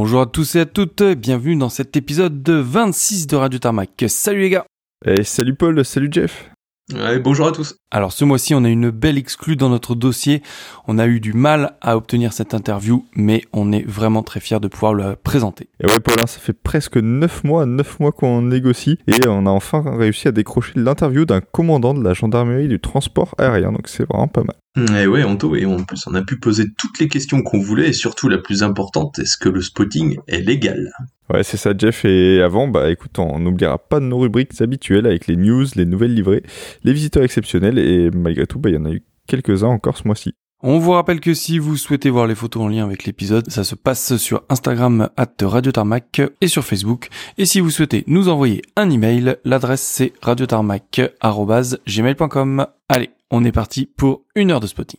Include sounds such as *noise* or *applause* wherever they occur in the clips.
Bonjour à tous et à toutes, bienvenue dans cet épisode de 26 de Radio Tarmac. Salut les gars Et salut Paul, salut Jeff Ouais, bonjour à tous. Alors ce mois-ci, on a une belle exclue dans notre dossier. On a eu du mal à obtenir cette interview, mais on est vraiment très fiers de pouvoir la présenter. Et ouais Paul, hein, ça fait presque 9 mois, 9 mois qu'on négocie et on a enfin réussi à décrocher l'interview d'un commandant de la gendarmerie du transport aérien, donc c'est vraiment pas mal. Et ouais, Anto, et en plus on a pu poser toutes les questions qu'on voulait et surtout la plus importante, est-ce que le spotting est légal? Ouais, c'est ça, Jeff. Et avant, bah écoute, on n'oubliera pas de nos rubriques habituelles avec les news, les nouvelles livrées, les visiteurs exceptionnels et malgré tout, bah il y en a eu quelques-uns encore ce mois-ci. On vous rappelle que si vous souhaitez voir les photos en lien avec l'épisode, ça se passe sur Instagram at Radio Tarmac et sur Facebook. Et si vous souhaitez nous envoyer un email, l'adresse c'est radiotarmac.gmail.com. Allez, on est parti pour une heure de spotting.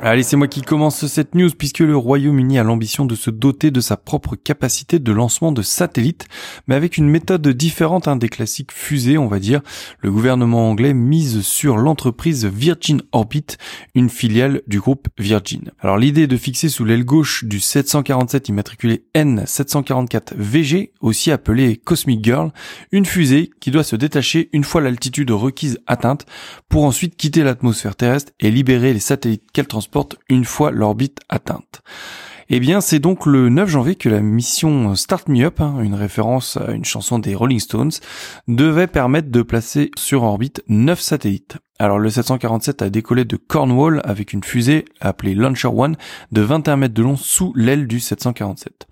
Allez, c'est moi qui commence cette news puisque le Royaume-Uni a l'ambition de se doter de sa propre capacité de lancement de satellites, mais avec une méthode différente hein, des classiques fusées, on va dire. Le gouvernement anglais mise sur l'entreprise Virgin Orbit, une filiale du groupe Virgin. Alors l'idée de fixer sous l'aile gauche du 747 immatriculé N744 VG, aussi appelé Cosmic Girl, une fusée qui doit se détacher une fois l'altitude requise atteinte pour ensuite quitter l'atmosphère terrestre et libérer les satellites qu'elle transporte une fois l'orbite atteinte. Eh bien, c'est donc le 9 janvier que la mission Start Me Up, hein, une référence à une chanson des Rolling Stones, devait permettre de placer sur orbite 9 satellites. Alors le 747 a décollé de Cornwall avec une fusée appelée Launcher One de 21 mètres de long sous l'aile du 747.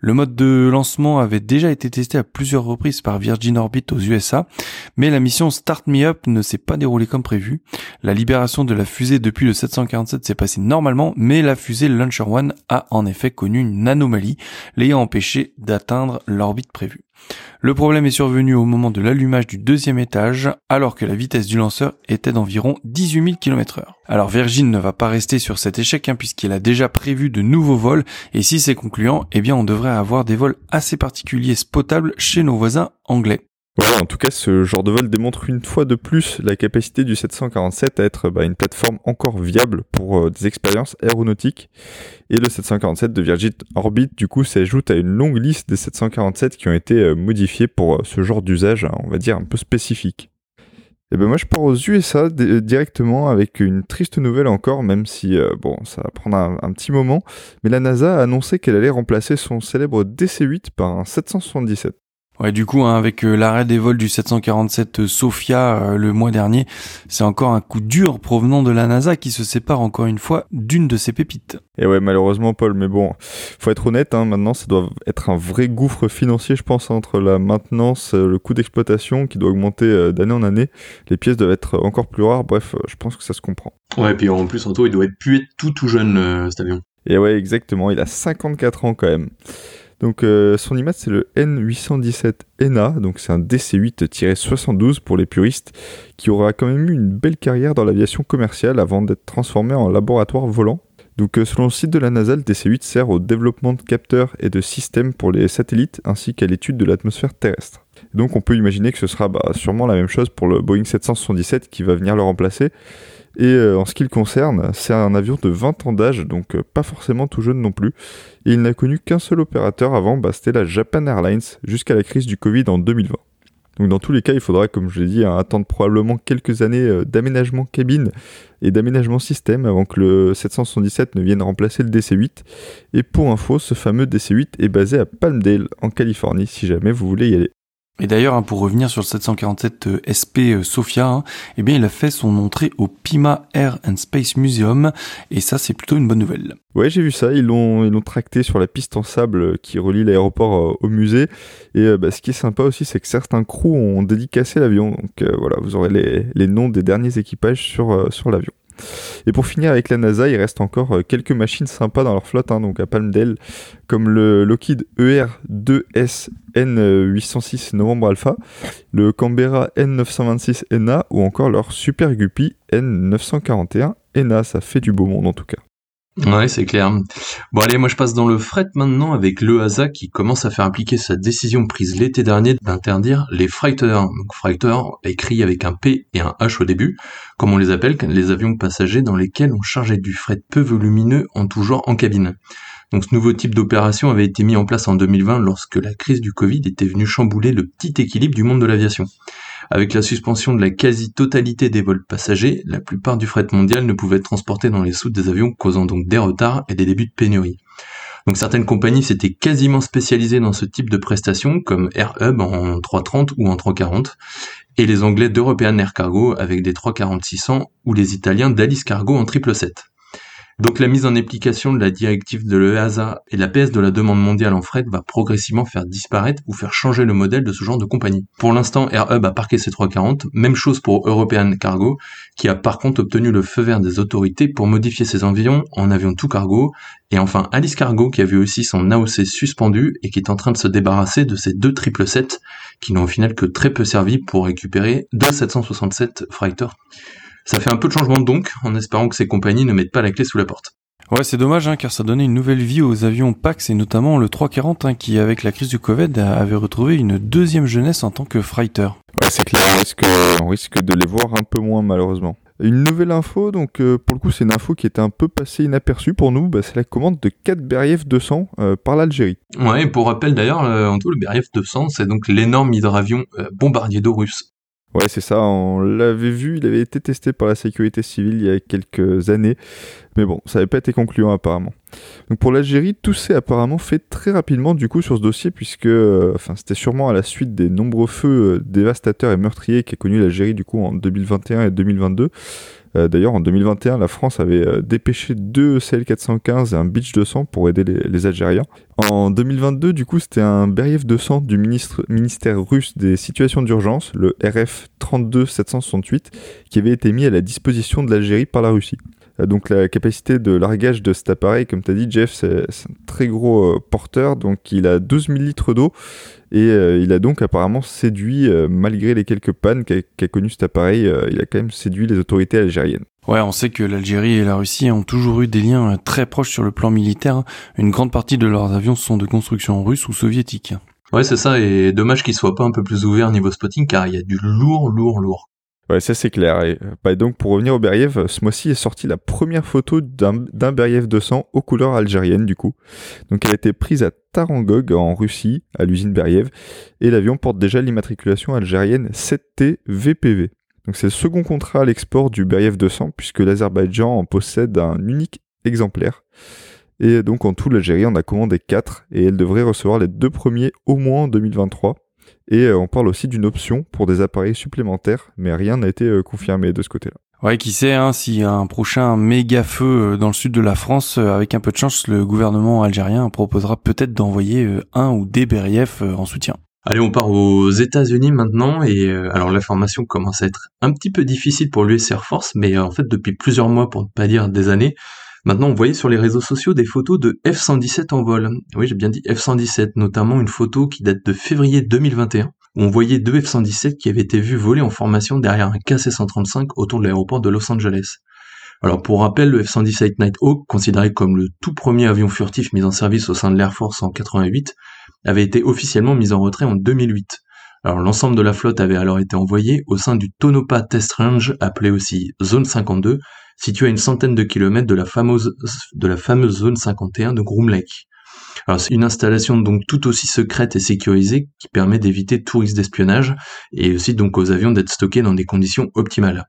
Le mode de lancement avait déjà été testé à plusieurs reprises par Virgin Orbit aux USA, mais la mission Start Me Up ne s'est pas déroulée comme prévu. La libération de la fusée depuis le 747 s'est passée normalement, mais la fusée Launcher One a en effet connu une anomalie, l'ayant empêché d'atteindre l'orbite prévue. Le problème est survenu au moment de l'allumage du deuxième étage, alors que la vitesse du lanceur était d'environ 18 000 km heure. Alors Virgin ne va pas rester sur cet échec, hein, puisqu'il a déjà prévu de nouveaux vols, et si c'est concluant, eh bien on devrait avoir des vols assez particuliers spotables chez nos voisins anglais. Voilà, en tout cas, ce genre de vol démontre une fois de plus la capacité du 747 à être bah, une plateforme encore viable pour euh, des expériences aéronautiques. Et le 747 de Virgin Orbit, du coup, s'ajoute à une longue liste des 747 qui ont été euh, modifiés pour euh, ce genre d'usage, on va dire, un peu spécifique. Et ben moi je pars aux USA directement avec une triste nouvelle encore, même si bon ça va prendre un, un, petit moment. Mais la NASA a annoncé qu'elle allait remplacer son célèbre DC-8 par un 777. Ouais, du coup, hein, avec euh, l'arrêt des vols du 747 euh, Sofia euh, le mois dernier, c'est encore un coup dur provenant de la NASA qui se sépare encore une fois d'une de ses pépites. Et ouais, malheureusement, Paul, mais bon, faut être honnête, hein, maintenant, ça doit être un vrai gouffre financier, je pense, entre la maintenance, le coût d'exploitation qui doit augmenter d'année en année. Les pièces doivent être encore plus rares. Bref, je pense que ça se comprend. Ouais, et puis en plus, Anto, il doit être pu être tout tout jeune, cet avion. Et ouais, exactement. Il a 54 ans quand même. Donc euh, son image c'est le N817 ENA, donc c'est un DC-8-72 pour les puristes, qui aura quand même eu une belle carrière dans l'aviation commerciale avant d'être transformé en laboratoire volant. Donc euh, selon le site de la NASA, le DC-8 sert au développement de capteurs et de systèmes pour les satellites ainsi qu'à l'étude de l'atmosphère terrestre. Donc on peut imaginer que ce sera bah, sûrement la même chose pour le Boeing 777 qui va venir le remplacer. Et euh, en ce qui le concerne, c'est un avion de 20 ans d'âge, donc euh, pas forcément tout jeune non plus. Et il n'a connu qu'un seul opérateur avant, bah, c'était la Japan Airlines, jusqu'à la crise du Covid en 2020. Donc dans tous les cas, il faudra, comme je l'ai dit, hein, attendre probablement quelques années euh, d'aménagement cabine et d'aménagement système avant que le 777 ne vienne remplacer le DC-8. Et pour info, ce fameux DC-8 est basé à Palmdale, en Californie, si jamais vous voulez y aller. Et d'ailleurs, hein, pour revenir sur le 747 euh, SP euh, Sofia, eh bien, il a fait son entrée au Pima Air and Space Museum, et ça, c'est plutôt une bonne nouvelle. Ouais, j'ai vu ça. Ils l'ont, ils l'ont tracté sur la piste en sable qui relie l'aéroport au musée. Et bah, ce qui est sympa aussi, c'est que certains crews ont dédicacé l'avion. Donc voilà, vous aurez les, les, noms des derniers équipages sur, sur l'avion. Et pour finir avec la NASA, il reste encore euh, quelques machines sympas dans leur flotte, hein, donc à Palmdale, comme le Lockheed ER-2S N806 Novembre Alpha, le Canberra N926 ENA ou encore leur Super Guppy N941 ENA. Ça fait du beau monde en tout cas. Ouais, c'est clair. Bon allez, moi je passe dans le fret maintenant avec l'EASA qui commence à faire appliquer sa décision prise l'été dernier d'interdire les freighters. Donc freighter écrit avec un P et un H au début, comme on les appelle, les avions passagers dans lesquels on chargeait du fret peu volumineux en tout genre en cabine. Donc ce nouveau type d'opération avait été mis en place en 2020 lorsque la crise du Covid était venue chambouler le petit équilibre du monde de l'aviation. Avec la suspension de la quasi-totalité des vols passagers, la plupart du fret mondial ne pouvait être transporté dans les soutes des avions, causant donc des retards et des débuts de pénurie. Donc certaines compagnies s'étaient quasiment spécialisées dans ce type de prestations, comme AirHub en 330 ou en 340, et les Anglais d'European Air Cargo avec des 340-600 ou les Italiens d'Alice Cargo en 777. Donc la mise en application de la directive de l'EASA et la baisse de la demande mondiale en fret va progressivement faire disparaître ou faire changer le modèle de ce genre de compagnie. Pour l'instant, AirHub a parqué ses 340, même chose pour European Cargo, qui a par contre obtenu le feu vert des autorités pour modifier ses avions en avion tout cargo, et enfin Alice Cargo qui a vu aussi son AOC suspendu et qui est en train de se débarrasser de ces deux 777 qui n'ont au final que très peu servi pour récupérer deux 767 freighters. Ça fait un peu de changement donc, en espérant que ces compagnies ne mettent pas la clé sous la porte. Ouais, c'est dommage, hein, car ça donnait une nouvelle vie aux avions Pax et notamment le 340, hein, qui avec la crise du Covid avait retrouvé une deuxième jeunesse en tant que freighter. Ouais, c'est clair, on risque, on risque de les voir un peu moins malheureusement. Une nouvelle info, donc euh, pour le coup c'est une info qui était un peu passée inaperçue pour nous, bah, c'est la commande de 4 Beriev 200 euh, par l'Algérie. Ouais, et pour rappel d'ailleurs, euh, en tout le Beriev 200 c'est donc l'énorme hydravion bombardier d'eau russe. Ouais, c'est ça, on l'avait vu, il avait été testé par la sécurité civile il y a quelques années, mais bon, ça n'avait pas été concluant apparemment. Pour l'Algérie, tout s'est apparemment fait très rapidement du coup sur ce dossier, puisque euh, c'était sûrement à la suite des nombreux feux euh, dévastateurs et meurtriers qu'a connu l'Algérie du coup en 2021 et 2022. Euh, d'ailleurs, en 2021, la France avait dépêché deux CL415 et un Beach 200 pour aider les, Algériens. En 2022, du coup, c'était un Beriev 200 du ministère russe des situations d'urgence, le RF 32768, qui avait été mis à la disposition de l'Algérie par la Russie. Euh, donc la capacité de largage de cet appareil, comme tu as dit Jeff, c'est un très gros porteur, donc il a 12 000 litres d'eau et euh, il a donc apparemment séduit, euh, malgré les quelques pannes qu'a connu cet appareil, euh, il a quand même séduit les autorités algériennes. Ouais, on sait que l'Algérie et la Russie ont toujours eu des liens très proches sur le plan militaire. Une grande partie de leurs avions sont de construction russe ou soviétique. Ouais, c'est ça, et dommage qu'ils soient pas un peu plus ouverts niveau spotting, car il y a du lourd, lourd, lourd. Ouais, ça c'est clair. Et, bah, donc pour revenir au Beriev, ce mois-ci est sortie la première photo d'un Beriev 200 aux couleurs algériennes du coup. Donc elle a été prise à Tarangog en Russie, à l'usine Beriev, et l'avion porte déjà l'immatriculation algérienne 7T VPV. Donc c'est le second contrat à l'export du Beriev 200 puisque l'Azerbaïdjan en possède un unique exemplaire. Et donc en tout l'Algérie en a commandé 4 et elle devrait recevoir les deux premiers au moins en 2023. Et euh, on parle aussi d'une option pour des appareils supplémentaires, mais rien n'a été euh, confirmé de ce côté-là. Ouais, qui sait, hein, s'il y a un prochain méga feu euh, dans le sud de la France, avec un peu de chance, le gouvernement algérien proposera peut-être d'envoyer un ou des BRIF en soutien. Allez, on part aux États-Unis maintenant, et alors l'information commence à être un petit peu difficile pour l'US Air Force, mais en fait depuis plusieurs mois, pour ne pas dire des années, Maintenant, on voyait sur les réseaux sociaux des photos de F-117 en vol. Oui, j'ai bien dit F-117, notamment une photo qui date de février 2021, où on voyait deux F-117 qui avaient été vus voler en formation derrière un KC-135 autour de l'aéroport de Los Angeles. Alors pour rappel, le F-117 Nighthawk, considéré comme le tout premier avion furtif mis en service au sein de l'Air Force en 88, avait été officiellement mis en retrait en 2008. Alors l'ensemble de la flotte avait alors été envoyé au sein du Tonopah Test Range, appelé aussi Zone 52, situé à une centaine de kilomètres de la fameuse, de la fameuse zone 51 de Groom Lake. Alors c'est une installation donc tout aussi secrète et sécurisée qui permet d'éviter tout risque d'espionnage et aussi donc aux avions d'être stockés dans des conditions optimales.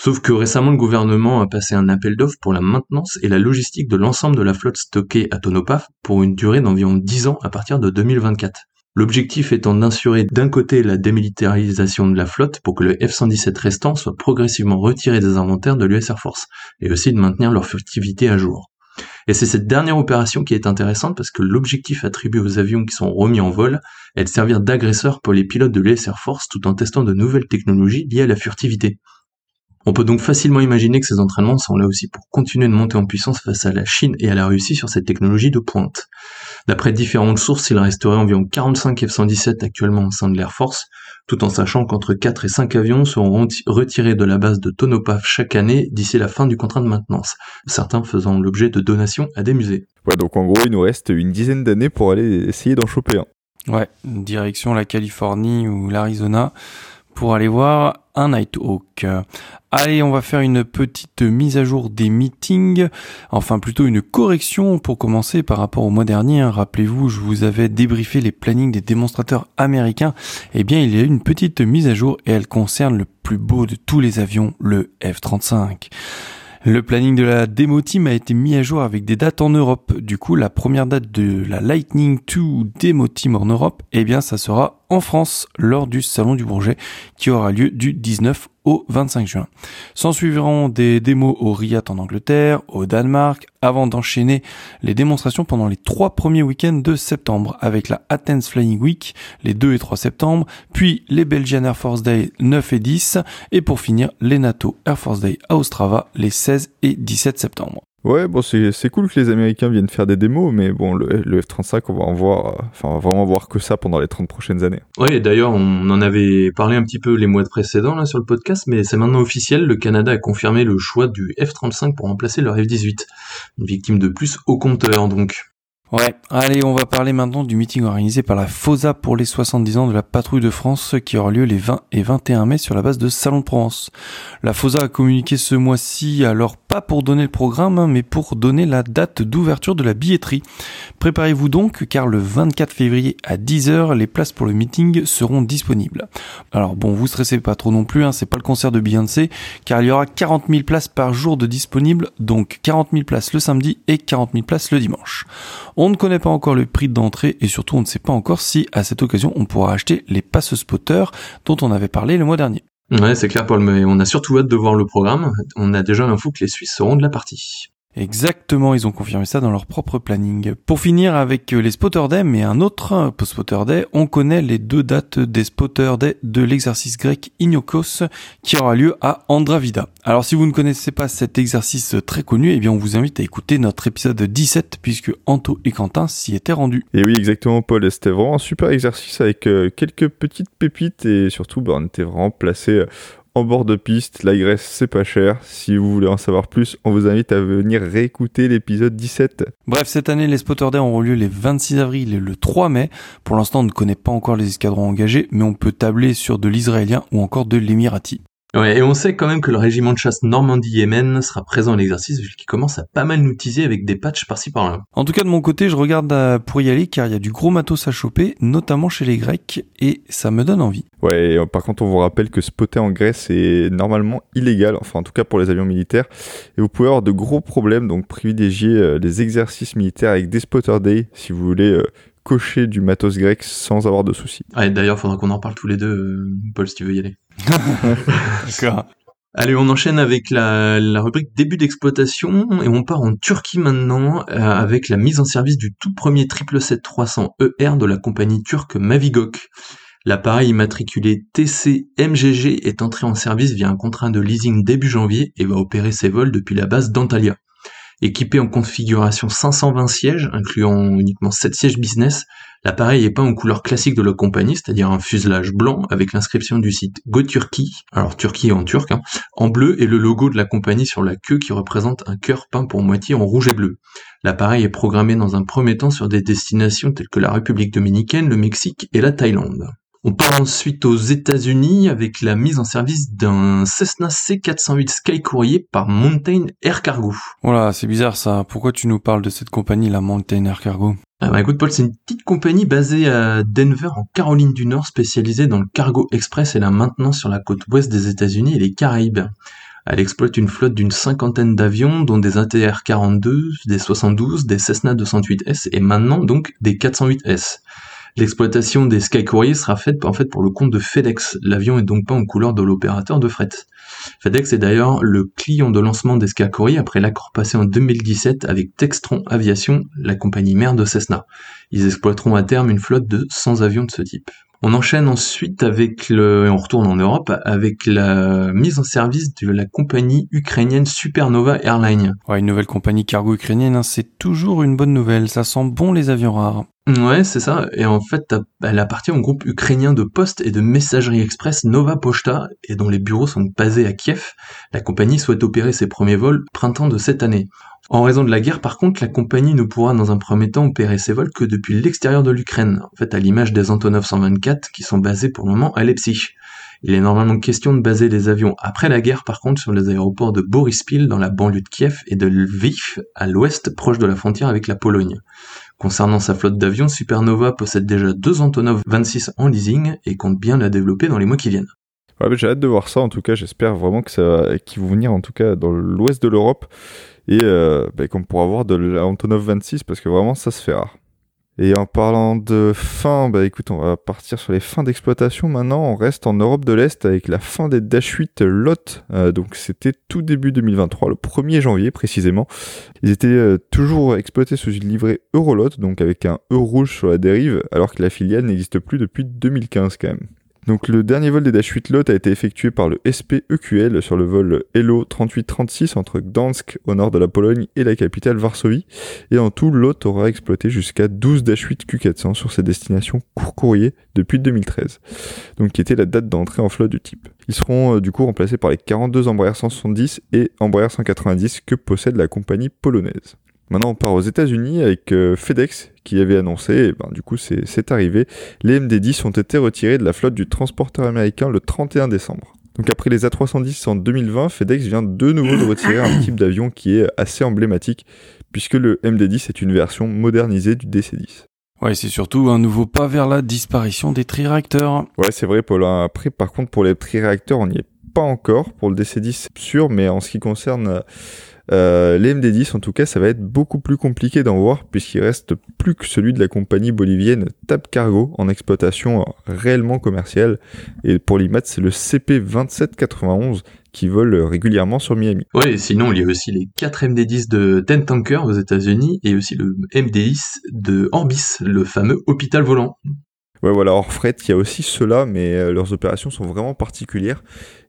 Sauf que récemment le gouvernement a passé un appel d'offres pour la maintenance et la logistique de l'ensemble de la flotte stockée à Tonopah pour une durée d'environ 10 ans à partir de 2024. L'objectif étant d'assurer d'un côté la démilitarisation de la flotte pour que le F-117 restant soit progressivement retiré des inventaires de l'US Air Force, et aussi de maintenir leur furtivité à jour. Et c'est cette dernière opération qui est intéressante parce que l'objectif attribué aux avions qui sont remis en vol est de servir d'agresseur pour les pilotes de l'US Air Force tout en testant de nouvelles technologies liées à la furtivité. On peut donc facilement imaginer que ces entraînements sont là aussi pour continuer de monter en puissance face à la Chine et à la Russie sur cette technologie de pointe. D'après différentes sources, il resterait environ 45 F-117 actuellement au sein de l'Air Force, tout en sachant qu'entre 4 et 5 avions seront retirés de la base de Tonopah chaque année d'ici la fin du contrat de maintenance, certains faisant l'objet de donations à des musées. Ouais, donc en gros, il nous reste une dizaine d'années pour aller essayer d'en choper un. Ouais, direction la Californie ou l'Arizona pour aller voir un Nighthawk. Allez, on va faire une petite mise à jour des meetings, enfin plutôt une correction pour commencer par rapport au mois dernier. Hein. Rappelez-vous, je vous avais débriefé les plannings des démonstrateurs américains. Eh bien, il y a une petite mise à jour et elle concerne le plus beau de tous les avions, le F-35. Le planning de la démo team a été mis à jour avec des dates en Europe. Du coup, la première date de la Lightning 2 démo team en Europe, eh bien, ça sera en France lors du Salon du Bourget qui aura lieu du 19 au 25 juin. S'en suivront des démos au Riat en Angleterre, au Danemark, avant d'enchaîner les démonstrations pendant les trois premiers week-ends de septembre avec la Athens Flying Week les 2 et 3 septembre, puis les Belgian Air Force Day 9 et 10 et pour finir les NATO Air Force Day à Ostrava les 16 et 17 septembre. Ouais, bon, c'est cool que les Américains viennent faire des démos, mais bon, le, F-35, on va en voir, enfin, on va vraiment voir que ça pendant les 30 prochaines années. Oui, d'ailleurs, on en avait parlé un petit peu les mois précédents, là, sur le podcast, mais c'est maintenant officiel, le Canada a confirmé le choix du F-35 pour remplacer leur F-18. Une victime de plus au compteur, donc. Ouais, allez, on va parler maintenant du meeting organisé par la FOSA pour les 70 ans de la patrouille de France qui aura lieu les 20 et 21 mai sur la base de Salon de Provence. La FOSA a communiqué ce mois-ci, alors pas pour donner le programme, hein, mais pour donner la date d'ouverture de la billetterie. Préparez-vous donc, car le 24 février à 10h, les places pour le meeting seront disponibles. Alors bon, vous stressez pas trop non plus, hein, c'est pas le concert de Beyoncé, car il y aura 40 000 places par jour de disponibles, donc 40 000 places le samedi et 40 000 places le dimanche. On ne connaît pas encore le prix d'entrée et surtout on ne sait pas encore si à cette occasion on pourra acheter les passes spotters dont on avait parlé le mois dernier. Ouais, c'est clair Paul, mais on a surtout hâte de voir le programme. On a déjà l'info que les Suisses seront de la partie. Exactement, ils ont confirmé ça dans leur propre planning. Pour finir avec les Spotter Day, mais un autre Spotter Day, on connaît les deux dates des Spotter Day de l'exercice grec Iniokos qui aura lieu à Andravida. Alors si vous ne connaissez pas cet exercice très connu, eh bien on vous invite à écouter notre épisode 17 puisque Anto et Quentin s'y étaient rendus. Et oui, exactement Paul, c'était vraiment un super exercice avec euh, quelques petites pépites et surtout bah, on était vraiment placé euh, en bord de piste. La Grèce, c'est pas cher. Si vous voulez en savoir plus, on vous invite à venir réécouter l'épisode 17. Bref, cette année, les Spotter Day auront lieu les 26 avril et le 3 mai. Pour l'instant, on ne connaît pas encore les escadrons engagés, mais on peut tabler sur de l'israélien ou encore de l'émirati. Ouais, et on sait quand même que le régiment de chasse Normandie-Yémen sera présent à l'exercice vu qu'il commence à pas mal nous teaser avec des patchs par-ci par-là. En tout cas, de mon côté, je regarde pour y aller car il y a du gros matos à choper, notamment chez les Grecs, et ça me donne envie. Ouais, euh, par contre, on vous rappelle que spotter en Grèce est normalement illégal, enfin en tout cas pour les avions militaires, et vous pouvez avoir de gros problèmes, donc privilégiez euh, les exercices militaires avec des spotter day si vous voulez euh, cocher du matos grec sans avoir de soucis. Ah, D'ailleurs, faudra qu'on en parle tous les deux, euh, Paul, si tu veux y aller. *laughs* D'accord. Allez, on enchaîne avec la, la rubrique début d'exploitation et on part en Turquie maintenant euh, avec la mise en service du tout premier 777-300ER e de la compagnie turque Mavigok. L'appareil immatriculé TC-MGG est entré en service via un contrat de leasing début janvier et va opérer ses vols depuis la base d'Antalya. Équipé en configuration 520 sièges, incluant uniquement 7 sièges business, l'appareil est peint en couleur classique de la compagnie, c'est-à-dire un fuselage blanc avec l'inscription du site Go Turkey, alors Turquie en turc, hein, en bleu et le logo de la compagnie sur la queue qui représente un cœur peint pour moitié en rouge et bleu. L'appareil est programmé dans un premier temps sur des destinations telles que la République dominicaine, le Mexique et la Thaïlande. On part ensuite aux États-Unis avec la mise en service d'un Cessna C408 Sky Courier par Mountain Air Cargo. Voilà, c'est bizarre ça. Pourquoi tu nous parles de cette compagnie, la Mountain Air Cargo? Ah bah écoute Paul, c'est une petite compagnie basée à Denver en Caroline du Nord spécialisée dans le cargo express et la maintenance sur la côte ouest des États-Unis et les Caraïbes. Elle exploite une flotte d'une cinquantaine d'avions, dont des ATR 42, des 72, des Cessna 208S et maintenant donc des 408S. L'exploitation des Sky Couriers sera faite en fait pour le compte de FedEx. L'avion est donc pas en couleur de l'opérateur de fret. FedEx est d'ailleurs le client de lancement des Sky Couriers après l'accord passé en 2017 avec Textron Aviation, la compagnie mère de Cessna. Ils exploiteront à terme une flotte de 100 avions de ce type. On enchaîne ensuite avec le, et on retourne en Europe avec la mise en service de la compagnie ukrainienne Supernova Airlines. Une nouvelle compagnie cargo ukrainienne, hein, c'est toujours une bonne nouvelle. Ça sent bon les avions rares. Ouais, c'est ça. Et en fait, elle appartient au groupe ukrainien de poste et de messagerie express Nova Pochta, et dont les bureaux sont basés à Kiev. La compagnie souhaite opérer ses premiers vols printemps de cette année. En raison de la guerre, par contre, la compagnie ne pourra dans un premier temps opérer ses vols que depuis l'extérieur de l'Ukraine, en fait à l'image des Antonov 124 qui sont basés pour le moment à Leipzig. Il est normalement question de baser les avions après la guerre par contre sur les aéroports de Borispil dans la banlieue de Kiev et de Lviv à l'ouest proche de la frontière avec la Pologne. Concernant sa flotte d'avions, Supernova possède déjà deux Antonov 26 en leasing et compte bien la développer dans les mois qui viennent. Ouais, j'ai hâte de voir ça. En tout cas, j'espère vraiment que ça, qu'ils vont venir en tout cas dans l'ouest de l'Europe et euh, bah, qu'on pourra avoir de l'Antonov 26 parce que vraiment ça se fait rare. Et en parlant de fin, bah écoute, on va partir sur les fins d'exploitation maintenant. On reste en Europe de l'Est avec la fin des Dash 8 Lot. Euh, donc c'était tout début 2023, le 1er janvier précisément. Ils étaient euh, toujours exploités sous une livrée Eurolot, donc avec un E rouge sur la dérive, alors que la filiale n'existe plus depuis 2015 quand même. Donc le dernier vol des Dash 8 Lot a été effectué par le SPEQL sur le vol Hello 3836 entre Gdansk au nord de la Pologne et la capitale Varsovie. Et en tout, Lot aura exploité jusqu'à 12 Dash 8 Q400 sur ses destinations court courrier depuis 2013. Donc qui était la date d'entrée en flotte du type. Ils seront euh, du coup remplacés par les 42 Embraer 170 et Embraer 190 que possède la compagnie polonaise. Maintenant, on part aux États-Unis avec euh, FedEx qui avait annoncé, et ben, du coup, c'est arrivé. Les MD-10 ont été retirés de la flotte du transporteur américain le 31 décembre. Donc après les A310 en 2020, FedEx vient de nouveau de retirer un type d'avion qui est assez emblématique, puisque le MD-10 est une version modernisée du DC-10. Ouais, c'est surtout un nouveau pas vers la disparition des tri-réacteurs. Ouais, c'est vrai, Paul. Après, par contre, pour les tri-réacteurs, on n'y est pas encore. Pour le DC-10, c'est sûr, mais en ce qui concerne euh, les MD10, en tout cas, ça va être beaucoup plus compliqué d'en voir puisqu'il reste plus que celui de la compagnie bolivienne TAP Cargo en exploitation réellement commerciale. Et pour l'IMAT, c'est le CP2791 qui vole régulièrement sur Miami. Ouais, et sinon, il y a aussi les 4 MD10 de Ten Tanker aux États-Unis et aussi le MD10 de Orbis, le fameux hôpital volant. Ouais, voilà, hors fret, il y a aussi ceux-là, mais euh, leurs opérations sont vraiment particulières.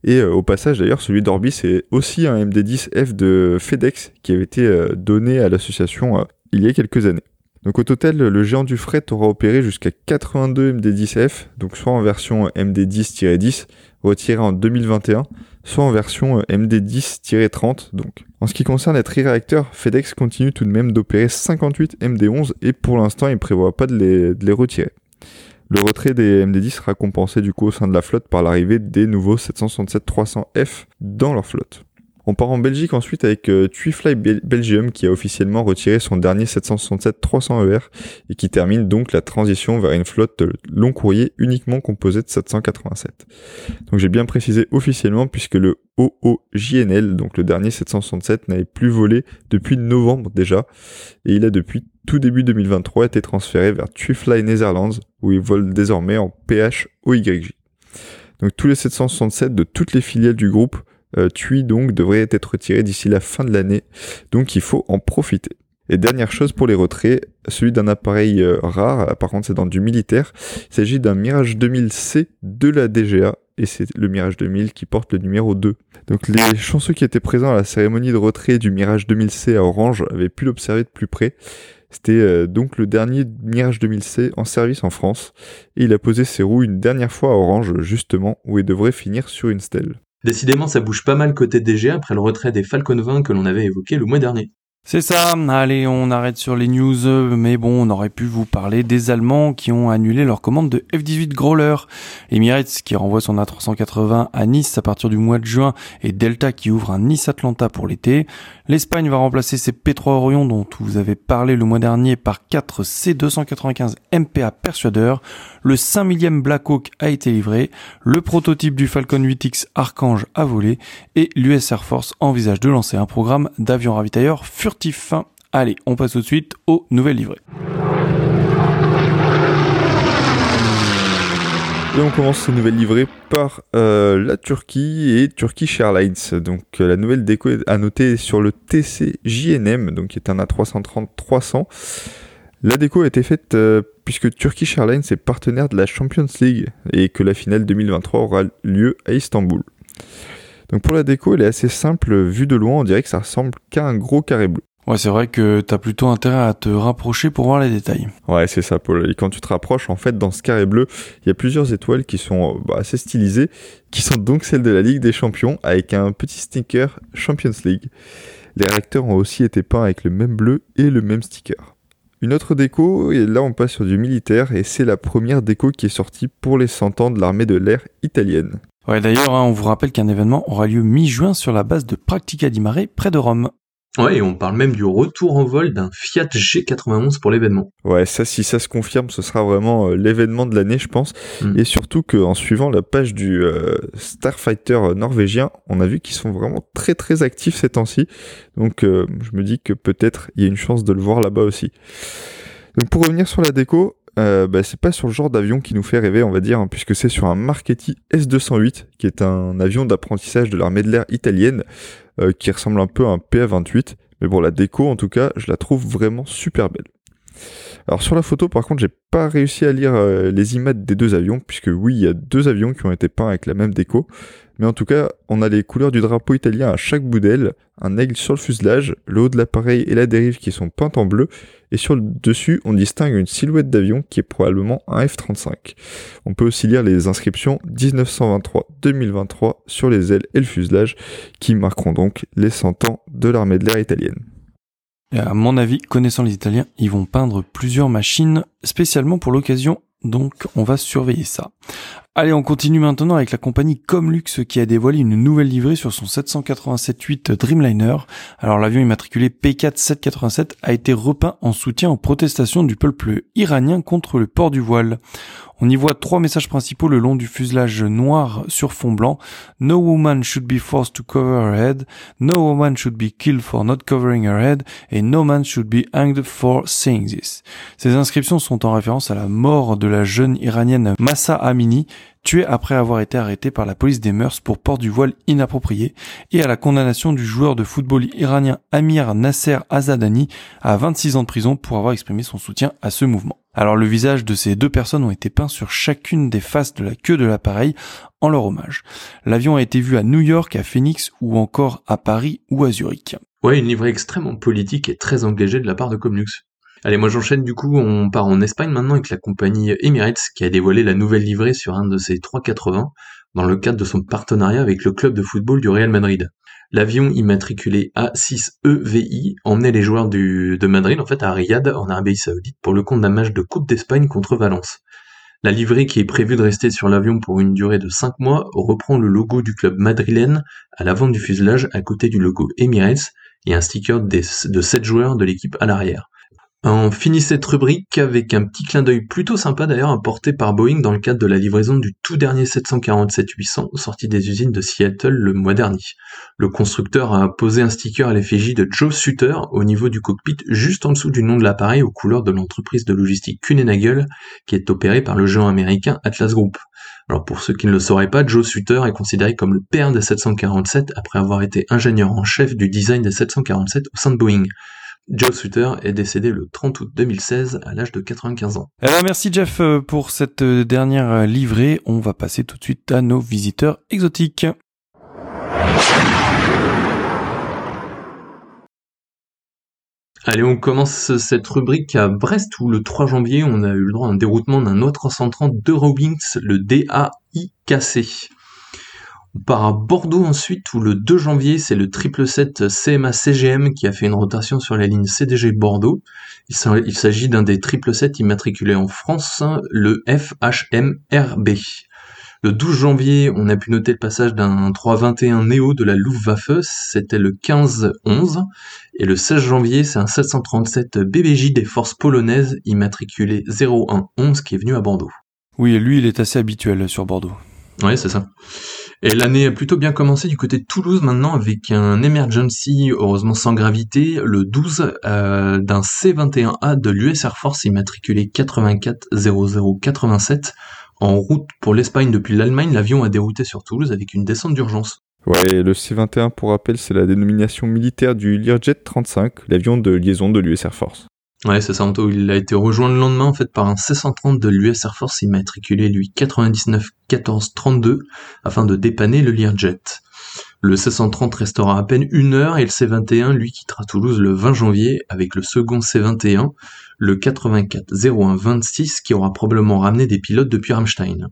Et euh, au passage, d'ailleurs, celui d'Orbis c'est aussi un MD10F de FedEx qui avait été euh, donné à l'association il y a quelques années. Donc au total, le géant du fret aura opéré jusqu'à 82 MD10F, donc soit en version MD10-10 retiré en 2021, soit en version MD10-30 donc. En ce qui concerne les tri-réacteurs, FedEx continue tout de même d'opérer 58 MD11 et pour l'instant il prévoit pas de les retirer. Le retrait des MD-10 sera compensé du coup au sein de la flotte par l'arrivée des nouveaux 767-300F dans leur flotte. On part en Belgique ensuite avec euh, Twifly Belgium qui a officiellement retiré son dernier 767-300ER et qui termine donc la transition vers une flotte long courrier uniquement composée de 787. Donc j'ai bien précisé officiellement puisque le OOJNL, donc le dernier 767, n'avait plus volé depuis novembre déjà et il a depuis tout début 2023 été transféré vers Twifly Netherlands où il vole désormais en PHOYJ. Donc tous les 767 de toutes les filiales du groupe euh, TUI donc devrait être retiré d'ici la fin de l'année, donc il faut en profiter. Et dernière chose pour les retraits, celui d'un appareil euh, rare, par contre c'est dans du militaire, il s'agit d'un Mirage 2000C de la DGA, et c'est le Mirage 2000 qui porte le numéro 2. Donc les chanceux qui étaient présents à la cérémonie de retrait du Mirage 2000C à Orange avaient pu l'observer de plus près. C'était euh, donc le dernier Mirage 2000C en service en France, et il a posé ses roues une dernière fois à Orange, justement, où il devrait finir sur une stèle. Décidément, ça bouge pas mal côté DG après le retrait des Falcon 20 que l'on avait évoqué le mois dernier. C'est ça, allez, on arrête sur les news, mais bon, on aurait pu vous parler des Allemands qui ont annulé leur commande de F-18 Growler. Emirates qui renvoie son A380 à Nice à partir du mois de juin et Delta qui ouvre un Nice-Atlanta pour l'été. L'Espagne va remplacer ses P3 Orion dont vous avez parlé le mois dernier par 4 C295 MPA Persuader. Le 5 millième Black Hawk a été livré, le prototype du Falcon 8X Archange a volé et l'US Air Force envisage de lancer un programme d'avions ravitailleurs furtifs. Allez, on passe tout de suite aux nouvelles livrées. Et on commence ces nouvelles livrées par euh, la Turquie et Turkish Airlines. Donc euh, la nouvelle déco à noter sur le TC JNM, donc qui est un A330-300. La déco a été faite euh, puisque Turkish Airlines est partenaire de la Champions League et que la finale 2023 aura lieu à Istanbul. Donc pour la déco, elle est assez simple, vue de loin, on dirait que ça ressemble qu'à un gros carré bleu. Ouais, c'est vrai que t'as plutôt intérêt à te rapprocher pour voir les détails. Ouais, c'est ça, Paul. Et quand tu te rapproches, en fait, dans ce carré bleu, il y a plusieurs étoiles qui sont bah, assez stylisées, qui sont donc celles de la Ligue des Champions, avec un petit sticker Champions League. Les réacteurs ont aussi été peints avec le même bleu et le même sticker. Une autre déco, et là on passe sur du militaire, et c'est la première déco qui est sortie pour les 100 ans de l'armée de l'air italienne. Ouais, d'ailleurs, hein, on vous rappelle qu'un événement aura lieu mi-juin sur la base de Practica di Mare, près de Rome. Ouais, et on parle même du retour en vol d'un Fiat G91 pour l'événement. Ouais, ça, si ça se confirme, ce sera vraiment euh, l'événement de l'année, je pense. Mm. Et surtout qu'en suivant la page du euh, Starfighter norvégien, on a vu qu'ils sont vraiment très très actifs ces temps-ci. Donc, euh, je me dis que peut-être il y a une chance de le voir là-bas aussi. Donc, pour revenir sur la déco, bah, c'est pas sur le genre d'avion qui nous fait rêver, on va dire, hein, puisque c'est sur un Marchetti S208, qui est un avion d'apprentissage de l'armée de l'air italienne. Euh, qui ressemble un peu à un PA28. Mais bon, la déco, en tout cas, je la trouve vraiment super belle. Alors sur la photo, par contre, j'ai pas réussi à lire euh, les images des deux avions, puisque oui, il y a deux avions qui ont été peints avec la même déco. Mais en tout cas, on a les couleurs du drapeau italien à chaque bout d'aile, un aigle sur le fuselage, le haut de l'appareil et la dérive qui sont peints en bleu, et sur le dessus, on distingue une silhouette d'avion qui est probablement un F-35. On peut aussi lire les inscriptions 1923-2023 sur les ailes et le fuselage, qui marqueront donc les 100 ans de l'armée de l'air italienne. À mon avis, connaissant les Italiens, ils vont peindre plusieurs machines spécialement pour l'occasion, donc on va surveiller ça. Allez, on continue maintenant avec la compagnie Comlux qui a dévoilé une nouvelle livrée sur son 787-8 Dreamliner. Alors l'avion immatriculé P4 787 a été repeint en soutien aux protestations du peuple iranien contre le port du voile. On y voit trois messages principaux le long du fuselage noir sur fond blanc. No woman should be forced to cover her head. No woman should be killed for not covering her head. Et no man should be hanged for saying this. Ces inscriptions sont en référence à la mort de la jeune iranienne Massa Amini, tuée après avoir été arrêtée par la police des mœurs pour port du voile inapproprié, et à la condamnation du joueur de football iranien Amir Nasser Azadani à 26 ans de prison pour avoir exprimé son soutien à ce mouvement. Alors le visage de ces deux personnes ont été peints sur chacune des faces de la queue de l'appareil en leur hommage. L'avion a été vu à New York, à Phoenix ou encore à Paris ou à Zurich. Ouais, une livrée extrêmement politique et très engagée de la part de Comlux. Allez, moi j'enchaîne du coup, on part en Espagne maintenant avec la compagnie Emirates qui a dévoilé la nouvelle livrée sur un de ses 380 dans le cadre de son partenariat avec le club de football du Real Madrid. L'avion immatriculé A6EVI emmenait les joueurs de Madrid en fait à Riyad en Arabie Saoudite pour le compte d'un match de Coupe d'Espagne contre Valence. La livrée qui est prévue de rester sur l'avion pour une durée de 5 mois reprend le logo du club madrilène à l'avant du fuselage à côté du logo Emirates et un sticker de 7 joueurs de l'équipe à l'arrière. On finit cette rubrique avec un petit clin d'œil plutôt sympa d'ailleurs apporté par Boeing dans le cadre de la livraison du tout dernier 747-800 sorti des usines de Seattle le mois dernier. Le constructeur a posé un sticker à l'effigie de Joe Sutter au niveau du cockpit juste en dessous du nom de l'appareil aux couleurs de l'entreprise de logistique Kuehne+Nagel qui est opérée par le géant américain Atlas Group. Alors pour ceux qui ne le sauraient pas, Joe Sutter est considéré comme le père des 747 après avoir été ingénieur en chef du design des 747 au sein de Boeing. Joe Sutter est décédé le 30 août 2016 à l'âge de 95 ans. Alors merci Jeff euh, pour cette euh, dernière euh, livrée. On va passer tout de suite à nos visiteurs exotiques. Allez, on commence cette rubrique à Brest où le 3 janvier, on a eu le droit à un déroutement d'un autre 130 d'Eurowings, le DAIKC. On part à Bordeaux ensuite, où le 2 janvier, c'est le 777 CMA CGM qui a fait une rotation sur la ligne CDG Bordeaux. Il s'agit d'un des 777 immatriculés en France, le FHMRB. Le 12 janvier, on a pu noter le passage d'un 321 Neo de la Luftwaffe, c'était le 15-11. Et le 16 janvier, c'est un 737 BBJ des forces polonaises immatriculé 0111 qui est venu à Bordeaux. Oui, lui, il est assez habituel sur Bordeaux. Oui, c'est ça. Et l'année a plutôt bien commencé du côté de Toulouse maintenant avec un emergency, heureusement sans gravité, le 12 euh, d'un C-21A de l'US Air Force immatriculé 840087. En route pour l'Espagne depuis l'Allemagne, l'avion a dérouté sur Toulouse avec une descente d'urgence. Ouais, le C-21 pour rappel, c'est la dénomination militaire du Learjet 35, l'avion de liaison de l'US Air Force. Ouais, c'est ça, Il a été rejoint le lendemain, en fait, par un C-130 de l'US Air Force immatriculé, lui, 99 14 32, afin de dépanner le Learjet. Le 1630 restera à peine une heure et le C21 lui quittera Toulouse le 20 janvier avec le second C21, le 84 01 26 qui aura probablement ramené des pilotes depuis Rammstein.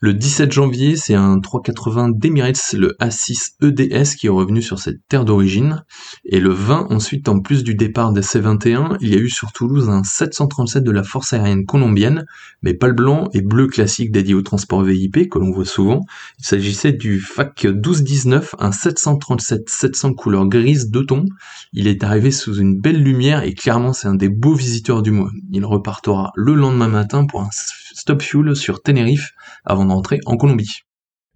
Le 17 janvier, c'est un 380 d'Emirates, le A6 EDS qui est revenu sur cette terre d'origine. Et le 20, ensuite, en plus du départ des C21, il y a eu sur Toulouse un 737 de la force aérienne colombienne, mais pas le blanc et bleu classique dédié au transport VIP que l'on voit souvent. Il s'agissait du FAC 1219, un 737 700 couleur grise de ton. Il est arrivé sous une belle lumière et clairement c'est un des beaux visiteurs du mois. Il repartira le lendemain matin pour un stop fuel sur Tenerife avant d'entrer en Colombie.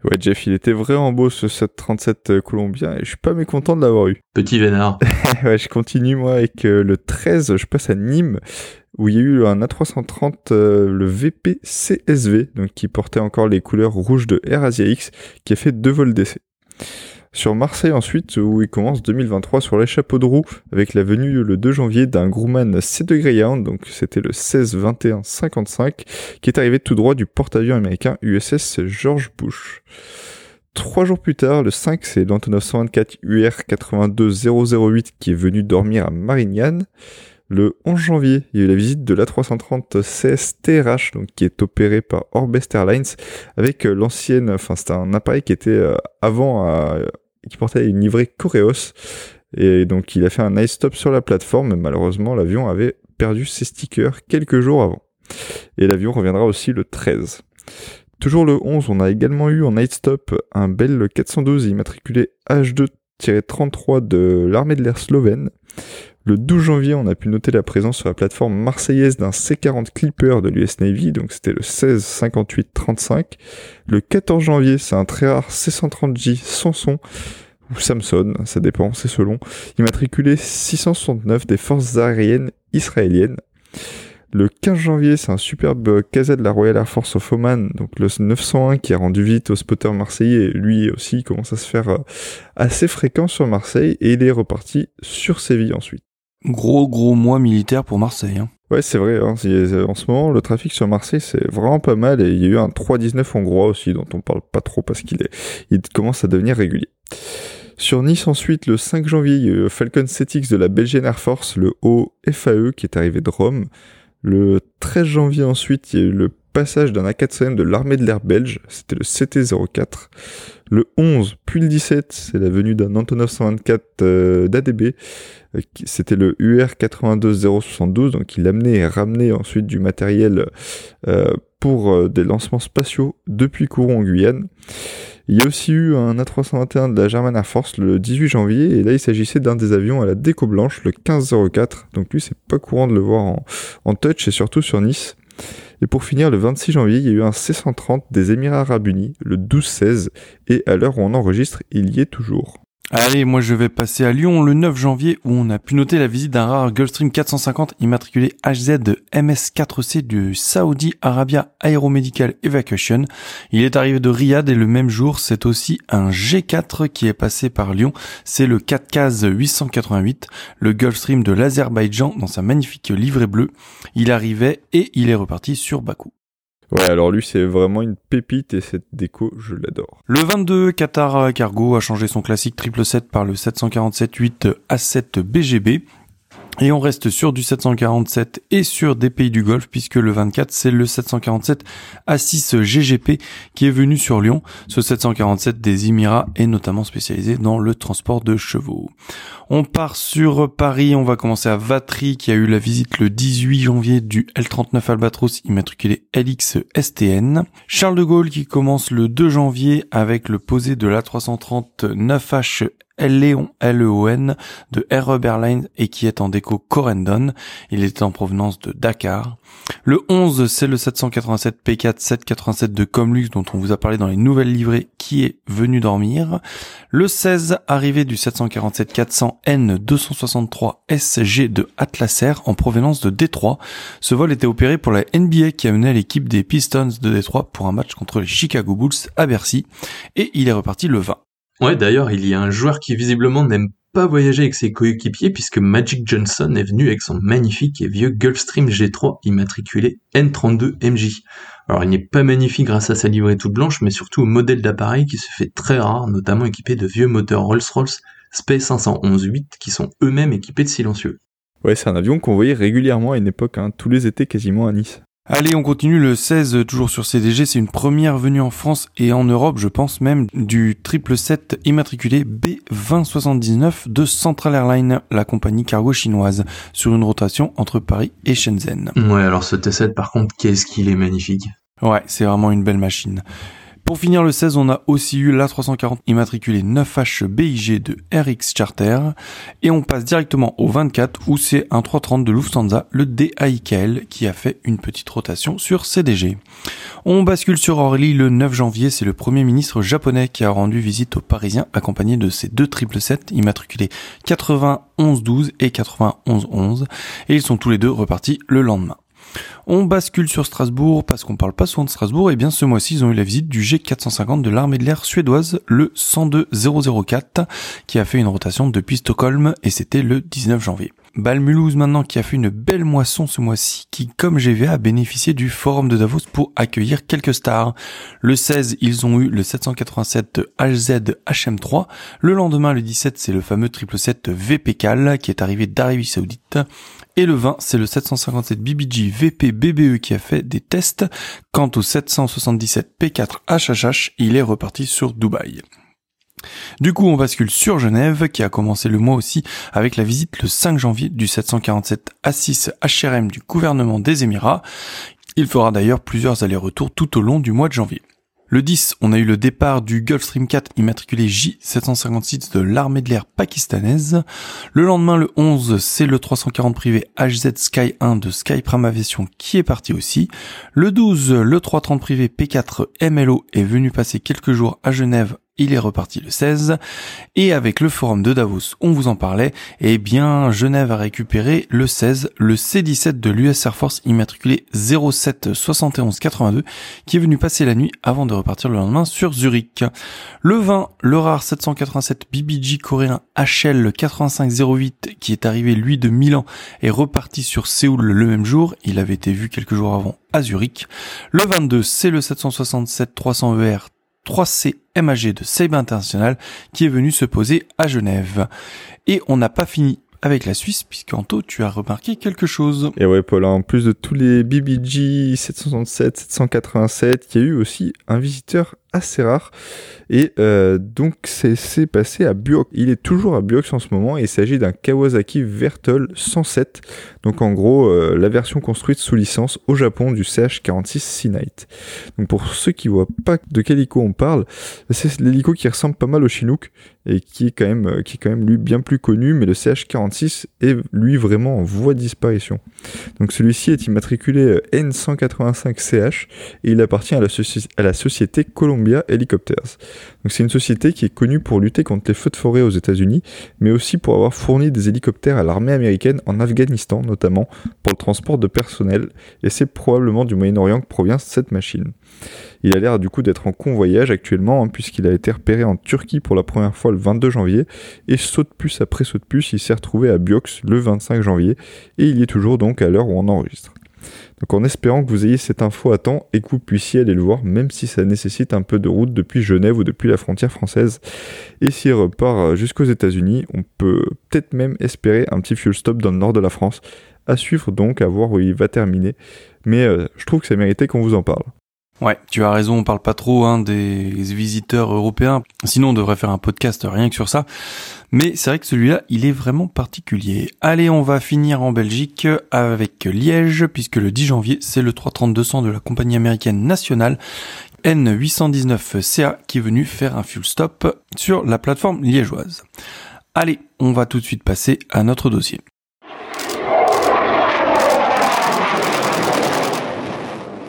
Ouais, Jeff, il était vraiment beau ce 737 euh, colombien et je suis pas mécontent de l'avoir eu. *laughs* Petit vénard. ouais, je continue moi avec euh, le 13, je passe à Nîmes où il y a eu un A330 euh, le VP CSV donc qui portait encore les couleurs rouges de Air Asia X qui a fait deux vols d'essai. Sur Marseille ensuite, où il commence 2023 sur les chapeaux de roue, avec la venue le 2 janvier d'un Grumman C2 Greyhound, donc c'était le 16-21-55, qui est arrivé tout droit du porte-avions américain USS George Bush. Trois jours plus tard, le 5, c'est l'Antonov 124 UR 82008 qui est venu dormir à Marignane. Le 11 janvier, il y a eu la visite de l'A330 CSTRH, donc qui est opéré par Orbest Airlines, avec euh, l'ancienne, enfin c'était un appareil qui était euh, avant, euh, qui portait une livrée Coreos, et donc il a fait un nice stop sur la plateforme, mais malheureusement l'avion avait perdu ses stickers quelques jours avant. Et l'avion reviendra aussi le 13. Toujours le 11, on a également eu en night stop un Bell 412 immatriculé H2-33 de l'armée de l'air slovène. Le 12 janvier, on a pu noter la présence sur la plateforme marseillaise d'un C40 Clipper de l'US Navy, donc c'était le 16 58 35. Le 14 janvier, c'est un très rare C130J sans son, ou Samson, ça dépend, c'est selon, immatriculé 669 des forces aériennes israéliennes. Le 15 janvier, c'est un superbe KZ de la Royal Air Force of Oman, donc le 901 qui a rendu vite au spotter marseillais, lui aussi commence à se faire euh, assez fréquent sur Marseille, et il est reparti sur Séville ensuite. Gros gros mois militaire pour Marseille. Hein. Ouais, c'est vrai. Hein. En ce moment, le trafic sur Marseille, c'est vraiment pas mal. Et il y a eu un 319 hongrois aussi, dont on parle pas trop parce qu'il est, il commence à devenir régulier. Sur Nice, ensuite, le 5 janvier, il y a eu Falcon 7X de la Belgian Air Force, le haut FAE, qui est arrivé de Rome. Le 13 janvier, ensuite, il y a eu le passage d'un A400M de l'armée de l'air belge. C'était le CT-04. Le 11, puis le 17, c'est la venue d'un Antonov 124 euh, d'ADB. Euh, c'était le UR 82072, donc il amenait et ramenait ensuite du matériel euh, pour des lancements spatiaux depuis Kourou en Guyane. Il y a aussi eu un A321 de la German Air Force le 18 janvier, et là il s'agissait d'un des avions à la déco blanche, le 1504. Donc lui c'est pas courant de le voir en, en touch et surtout sur Nice. Et pour finir, le 26 janvier, il y a eu un C-130 des Émirats Arabes Unis, le 12-16, et à l'heure où on enregistre, il y est toujours. Allez, moi je vais passer à Lyon le 9 janvier où on a pu noter la visite d'un rare Gulfstream 450 immatriculé HZ MS4C du Saudi Arabia Aeromedical Evacuation. Il est arrivé de Riyad et le même jour, c'est aussi un G4 qui est passé par Lyon. C'est le 4 case 888, le Gulfstream de l'Azerbaïdjan dans sa magnifique livrée bleue. Il arrivait et il est reparti sur Bakou. Ouais, alors lui, c'est vraiment une pépite et cette déco, je l'adore. Le 22, Qatar Cargo a changé son classique 777 par le 747-8 A7 BGB. Et on reste sur du 747 et sur des pays du Golfe puisque le 24 c'est le 747 A6 GGP qui est venu sur Lyon. Ce 747 des Émirats est notamment spécialisé dans le transport de chevaux. On part sur Paris, on va commencer à Vatry qui a eu la visite le 18 janvier du L39 Albatros immatriculé LX STN. Charles de Gaulle qui commence le 2 janvier avec le posé de l'A330 9H Léon L-E-O-N de Air Airlines et qui est en déco Corendon. Il est en provenance de Dakar. Le 11, c'est le 787 P4 787 de Comlux dont on vous a parlé dans les nouvelles livrées qui est venu dormir. Le 16, arrivé du 747 400 N 263 SG de Atlas Air en provenance de Détroit. Ce vol était opéré pour la NBA qui amenait l'équipe des Pistons de Détroit pour un match contre les Chicago Bulls à Bercy et il est reparti le 20. Ouais, d'ailleurs, il y a un joueur qui visiblement n'aime pas voyagé avec ses coéquipiers puisque Magic Johnson est venu avec son magnifique et vieux Gulfstream G3 immatriculé N32MJ. Alors il n'est pas magnifique grâce à sa livrée toute blanche, mais surtout au modèle d'appareil qui se fait très rare, notamment équipé de vieux moteurs Rolls-Royce Space 511-8 qui sont eux-mêmes équipés de silencieux. Ouais, c'est un avion qu'on voyait régulièrement à une époque, hein, tous les étés quasiment à Nice. Allez, on continue le 16, toujours sur CDG. C'est une première venue en France et en Europe, je pense même, du 777 immatriculé B2079 de Central Airlines, la compagnie cargo chinoise, sur une rotation entre Paris et Shenzhen. Ouais, alors ce T7, par contre, qu'est-ce qu'il est magnifique. Ouais, c'est vraiment une belle machine. Pour finir le 16, on a aussi eu l'A340 immatriculé 9H BIG de RX Charter. Et on passe directement au 24 où c'est un 330 de Lufthansa, le DAIKL, qui a fait une petite rotation sur CDG. On bascule sur Orly le 9 janvier, c'est le premier ministre japonais qui a rendu visite aux Parisiens accompagné de ses deux 777 immatriculés 9112 et 9111 et ils sont tous les deux repartis le lendemain. On bascule sur Strasbourg parce qu'on parle pas souvent de Strasbourg. Et bien ce mois-ci, ils ont eu la visite du G450 de l'armée de l'air suédoise, le 102004, qui a fait une rotation depuis Stockholm et c'était le 19 janvier. Balmulhouse maintenant qui a fait une belle moisson ce mois-ci qui comme GVA a bénéficié du forum de Davos pour accueillir quelques stars. Le 16 ils ont eu le 787 HZ HM3. Le lendemain le 17 c'est le fameux 777 VP qui est arrivé d'Arabie Saoudite. Et le 20, c'est le 757 BBG VP BBE qui a fait des tests. Quant au 777 P4 HHH, il est reparti sur Dubaï. Du coup, on bascule sur Genève, qui a commencé le mois aussi avec la visite le 5 janvier du 747 A6 HRM du gouvernement des Émirats. Il fera d'ailleurs plusieurs allers-retours tout au long du mois de janvier. Le 10, on a eu le départ du Gulfstream 4 immatriculé J756 de l'armée de l'air pakistanaise. Le lendemain, le 11, c'est le 340 privé HZ Sky 1 de Sky Prime Aviation qui est parti aussi. Le 12, le 330 privé P4 MLO est venu passer quelques jours à Genève il est reparti le 16. Et avec le forum de Davos, on vous en parlait, eh bien, Genève a récupéré le 16, le C-17 de l'US Air Force immatriculé 07 72 qui est venu passer la nuit avant de repartir le lendemain sur Zurich. Le 20, le rare 787 BBG coréen HL 8508 qui est arrivé lui de Milan est reparti sur Séoul le même jour. Il avait été vu quelques jours avant à Zurich. Le 22, c'est le 767 300 ER 3C MAG de Seiba International qui est venu se poser à Genève. Et on n'a pas fini avec la Suisse, puisqu'Anto, tu as remarqué quelque chose. Et ouais, Paul, en plus de tous les BBG 767, 787, il y a eu aussi un visiteur assez rare. Et euh, donc c'est passé à Buox. Il est toujours à Buox en ce moment et il s'agit d'un Kawasaki Vertol 107. Donc en gros euh, la version construite sous licence au Japon du CH46 Sea Knight. Donc pour ceux qui voient pas de quel hélico on parle, c'est l'hélico qui ressemble pas mal au Chinook et qui est quand même euh, qui est quand même lui bien plus connu mais le CH46 est lui vraiment en voie de disparition. Donc celui-ci est immatriculé N185CH et il appartient à la, à la société C'est une société qui est connue pour lutter contre les feux de forêt aux États-Unis, mais aussi pour avoir fourni des hélicoptères à l'armée américaine en Afghanistan notamment pour le transport de personnel, et c'est probablement du Moyen-Orient que provient cette machine. Il a l'air du coup d'être en convoyage actuellement, hein, puisqu'il a été repéré en Turquie pour la première fois le 22 janvier, et saut de puce après saut de puce, il s'est retrouvé à Biox le 25 janvier, et il y est toujours donc à l'heure où on enregistre. Donc en espérant que vous ayez cette info à temps et que vous puissiez aller le voir, même si ça nécessite un peu de route depuis Genève ou depuis la frontière française. Et s'il repart jusqu'aux États-Unis, on peut peut-être même espérer un petit fuel stop dans le nord de la France. À suivre donc, à voir où il va terminer. Mais euh, je trouve que ça méritait qu'on vous en parle. Ouais, tu as raison, on parle pas trop hein, des visiteurs européens. Sinon, on devrait faire un podcast rien que sur ça. Mais c'est vrai que celui-là, il est vraiment particulier. Allez, on va finir en Belgique avec Liège, puisque le 10 janvier, c'est le 330-200 de la compagnie américaine nationale N819CA qui est venu faire un fuel stop sur la plateforme liégeoise. Allez, on va tout de suite passer à notre dossier.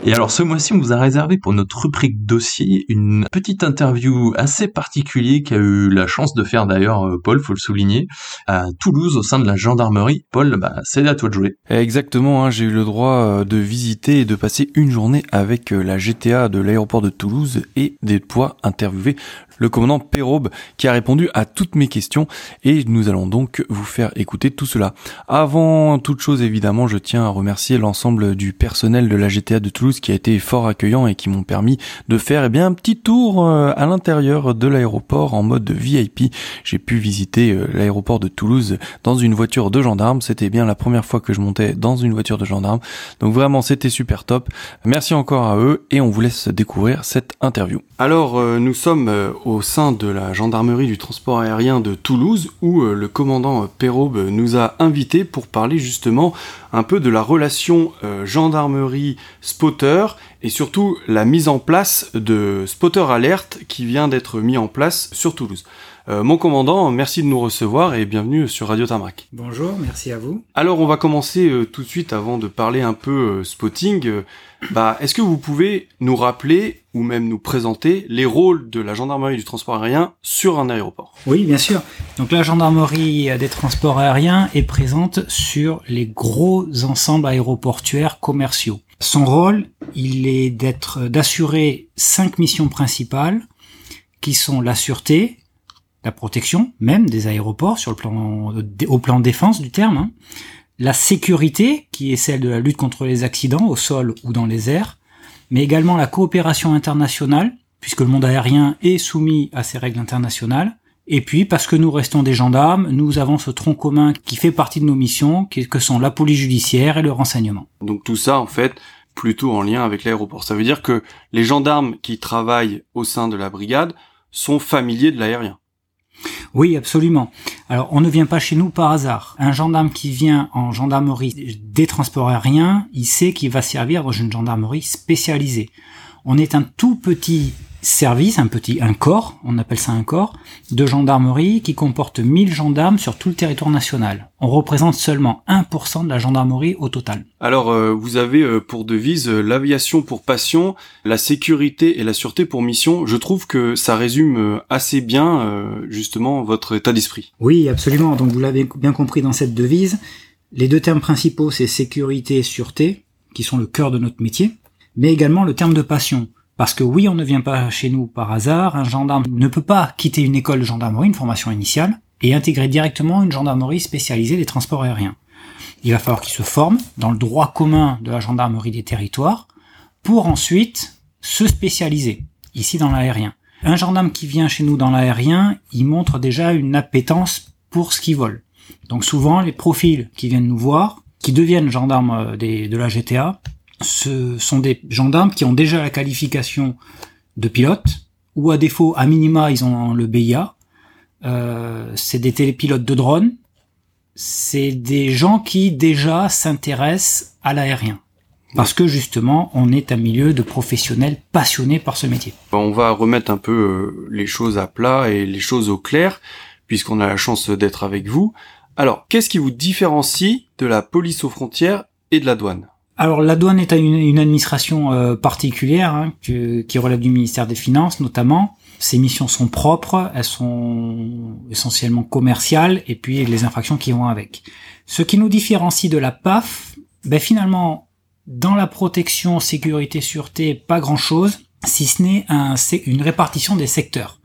Et alors ce mois-ci, on vous a réservé pour notre rubrique dossier une petite interview assez particulière qu'a eu la chance de faire d'ailleurs euh, Paul, faut le souligner, à Toulouse au sein de la gendarmerie. Paul, bah, c'est à toi de jouer. Exactement, hein, j'ai eu le droit euh, de visiter et de passer une journée avec euh, la GTA de l'aéroport de Toulouse et des poids interviewer le commandant Perraube, qui a répondu à toutes mes questions et nous allons donc vous faire écouter tout cela. Avant toute chose, évidemment, je tiens à remercier l'ensemble du personnel de la GTA de Toulouse qui a été fort accueillant et qui m'ont permis de faire eh bien un petit tour euh, à l'intérieur de l'aéroport en mode VIP. J'ai pu visiter euh, l'aéroport de Toulouse dans une voiture de gendarme. C'était bien la première fois que je montais dans une voiture de gendarme. Donc vraiment, c'était super top. Merci encore à eux et on vous laisse découvrir cette interview. Alors, euh, nous sommes au sein de la gendarmerie du transport aérien de Toulouse où le commandant Perraube nous a invités pour parler justement un peu de la relation gendarmerie-spotter et surtout la mise en place de Spotter Alert qui vient d'être mis en place sur Toulouse. Euh, mon commandant, merci de nous recevoir et bienvenue sur Radio Tarmac. Bonjour, merci à vous. Alors on va commencer euh, tout de suite avant de parler un peu euh, spotting. Bah, est-ce que vous pouvez nous rappeler ou même nous présenter les rôles de la gendarmerie du transport aérien sur un aéroport? Oui, bien sûr. Donc la gendarmerie des transports aériens est présente sur les gros ensembles aéroportuaires commerciaux. Son rôle, il est d'être, d'assurer cinq missions principales qui sont la sûreté, la protection même des aéroports sur le plan au plan défense du terme, hein. La sécurité qui est celle de la lutte contre les accidents au sol ou dans les airs, mais également la coopération internationale puisque le monde aérien est soumis à ces règles internationales. Et puis parce que nous restons des gendarmes, nous avons ce tronc commun qui fait partie de nos missions, que sont la police judiciaire et le renseignement. Donc tout ça en fait plutôt en lien avec l'aéroport. Ça veut dire que les gendarmes qui travaillent au sein de la brigade sont familiers de l'aérien. Oui, absolument. Alors, on ne vient pas chez nous par hasard. Un gendarme qui vient en gendarmerie des transports aériens, il sait qu'il va servir dans une gendarmerie spécialisée. On est un tout petit service, un petit, un corps, on appelle ça un corps, de gendarmerie qui comporte 1000 gendarmes sur tout le territoire national. On représente seulement 1% de la gendarmerie au total. Alors, euh, vous avez euh, pour devise euh, l'aviation pour passion, la sécurité et la sûreté pour mission. Je trouve que ça résume assez bien, justement, votre état d'esprit. Oui, absolument. Donc, vous l'avez bien compris dans cette devise. Les deux termes principaux, c'est sécurité et sûreté, qui sont le cœur de notre métier, mais également le terme de passion. Parce que oui, on ne vient pas chez nous par hasard, un gendarme ne peut pas quitter une école de gendarmerie, une formation initiale, et intégrer directement une gendarmerie spécialisée des transports aériens. Il va falloir qu'il se forme dans le droit commun de la gendarmerie des territoires, pour ensuite se spécialiser, ici dans l'aérien. Un gendarme qui vient chez nous dans l'aérien, il montre déjà une appétence pour ce qu'il vole. Donc souvent, les profils qui viennent nous voir, qui deviennent gendarmes euh, de la GTA, ce sont des gendarmes qui ont déjà la qualification de pilote, ou à défaut, à minima, ils ont le BIA. Euh, c'est des télépilotes de drone. C'est des gens qui déjà s'intéressent à l'aérien. Parce que justement, on est un milieu de professionnels passionnés par ce métier. On va remettre un peu euh, les choses à plat et les choses au clair, puisqu'on a la chance d'être avec vous. Alors, qu'est-ce qui vous différencie de la police aux frontières et de la douane? Alors la douane est une, administration euh, particulière hein, qui relève du ministère des Finances notamment. Ses missions sont propres, elles sont essentiellement commerciales et puis les infractions qui vont avec. Ce qui nous différencie de la PAF, ben finalement dans la protection, sécurité, sûreté, pas grand-chose, si ce n'est un, une répartition des secteurs.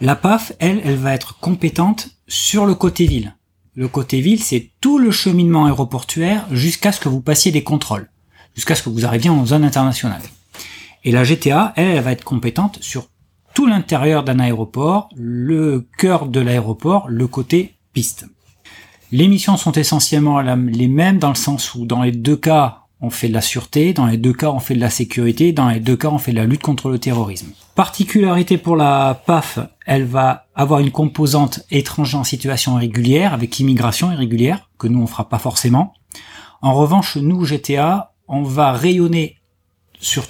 La PAF, elle, elle va être compétente sur le côté ville. Le côté ville, c'est tout le cheminement aéroportuaire jusqu'à ce que vous passiez des contrôles, jusqu'à ce que vous arriviez en zone internationale. Et la GTA, elle, elle va être compétente sur tout l'intérieur d'un aéroport, le cœur de l'aéroport, le côté piste. Les missions sont essentiellement les mêmes dans le sens où dans les deux cas, on fait de la sûreté, dans les deux cas on fait de la sécurité, dans les deux cas on fait de la lutte contre le terrorisme. Particularité pour la PAF, elle va avoir une composante étrangère en situation irrégulière, avec immigration irrégulière, que nous on fera pas forcément. En revanche, nous, GTA, on va rayonner sur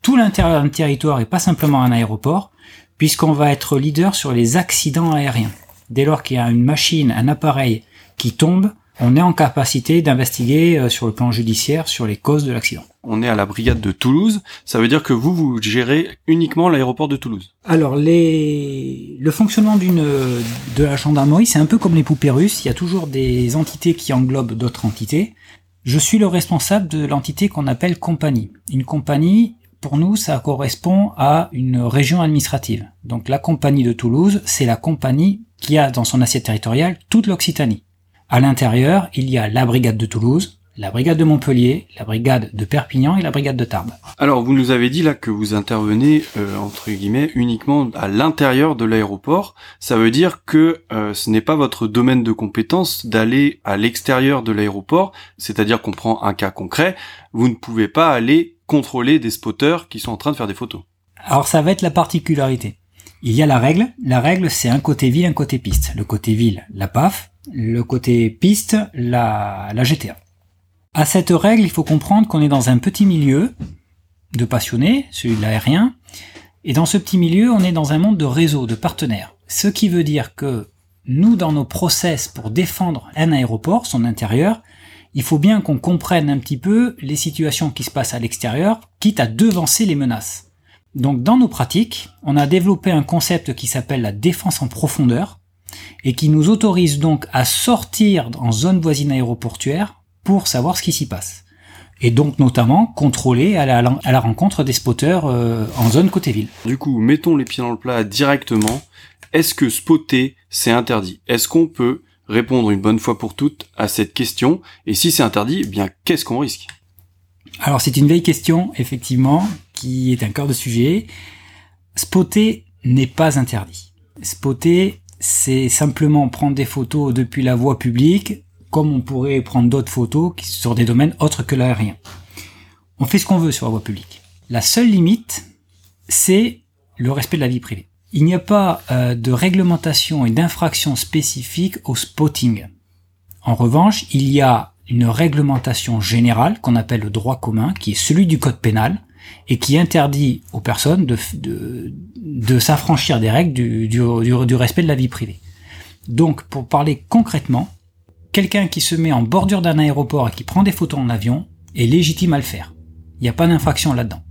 tout l'intérieur d'un territoire et pas simplement un aéroport, puisqu'on va être leader sur les accidents aériens. Dès lors qu'il y a une machine, un appareil qui tombe, on est en capacité d'investiguer euh, sur le plan judiciaire sur les causes de l'accident. On est à la brigade de Toulouse, ça veut dire que vous, vous gérez uniquement l'aéroport de Toulouse Alors, les... le fonctionnement d'une de la gendarmerie, c'est un peu comme les poupées russes, il y a toujours des entités qui englobent d'autres entités. Je suis le responsable de l'entité qu'on appelle compagnie. Une compagnie, pour nous, ça correspond à une région administrative. Donc la compagnie de Toulouse, c'est la compagnie qui a dans son assiette territoriale toute l'Occitanie. À l'intérieur, il y a la brigade de Toulouse, la brigade de Montpellier, la brigade de Perpignan et la brigade de Tarbes. Alors vous nous avez dit là que vous intervenez euh, entre guillemets uniquement à l'intérieur de l'aéroport. Ça veut dire que euh, ce n'est pas votre domaine de compétence d'aller à l'extérieur de l'aéroport, c'est-à-dire qu'on prend un cas concret, vous ne pouvez pas aller contrôler des spotters qui sont en train de faire des photos. Alors ça va être la particularité. Il y a la règle. La règle, c'est un côté ville, un côté piste. Le côté ville, la PAF. Le côté piste, la, la GTA. À cette règle, il faut comprendre qu'on est dans un petit milieu de passionnés, celui de l'aérien, et dans ce petit milieu, on est dans un monde de réseaux, de partenaires. Ce qui veut dire que nous, dans nos process pour défendre un aéroport, son intérieur, il faut bien qu'on comprenne un petit peu les situations qui se passent à l'extérieur, quitte à devancer les menaces. Donc dans nos pratiques, on a développé un concept qui s'appelle la défense en profondeur, et qui nous autorise donc à sortir en zone voisine aéroportuaire pour savoir ce qui s'y passe. Et donc notamment contrôler à la, rencontre des spotters euh, en zone côté ville. Du coup, mettons les pieds dans le plat directement. Est-ce que spotter, c'est interdit? Est-ce qu'on peut répondre une bonne fois pour toutes à cette question? Et si c'est interdit, eh bien qu'est-ce qu'on risque? Alors c'est une vieille question, effectivement, qui est un cœur de sujet. Spotter n'est pas interdit. Spotter, c'est simplement prendre des photos depuis la voie publique comme on pourrait prendre d'autres photos sur des domaines autres que l'aérien. On fait ce qu'on veut sur la voie publique. La seule limite, c'est le respect de la vie privée. Il n'y a pas euh, de réglementation et d'infraction spécifique au spotting. En revanche, il y a une réglementation générale qu'on appelle le droit commun, qui est celui du code pénal, et qui interdit aux personnes de, de, s'affranchir des règles du, du respect de la vie privée. Donc, pour parler concrètement, quelqu'un qui se met en bordure d'un aéroport et qui prend des photos en avion est légitime à le faire. Il n'y a pas d'infraction là-dedans.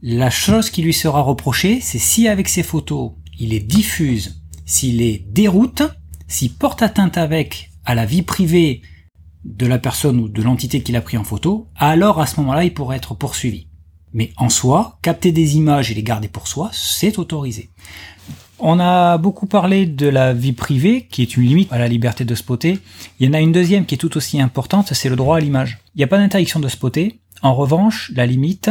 La chose qui lui sera reprochée, c'est si avec ses photos, il les diffuse, s'il les déroute, s'il porte atteinte avec à la vie privée de la personne ou de l'entité qu'il a pris en photo, alors à ce moment-là, il pourrait être poursuivi. Mais en soi, capter des images et les garder pour soi, c'est autorisé. On a beaucoup parlé de la vie privée, qui est une limite à la liberté de spotter. Il y en a une deuxième qui est tout aussi importante, c'est le droit à l'image. Il n'y a pas d'interdiction de spotter. En revanche, la limite,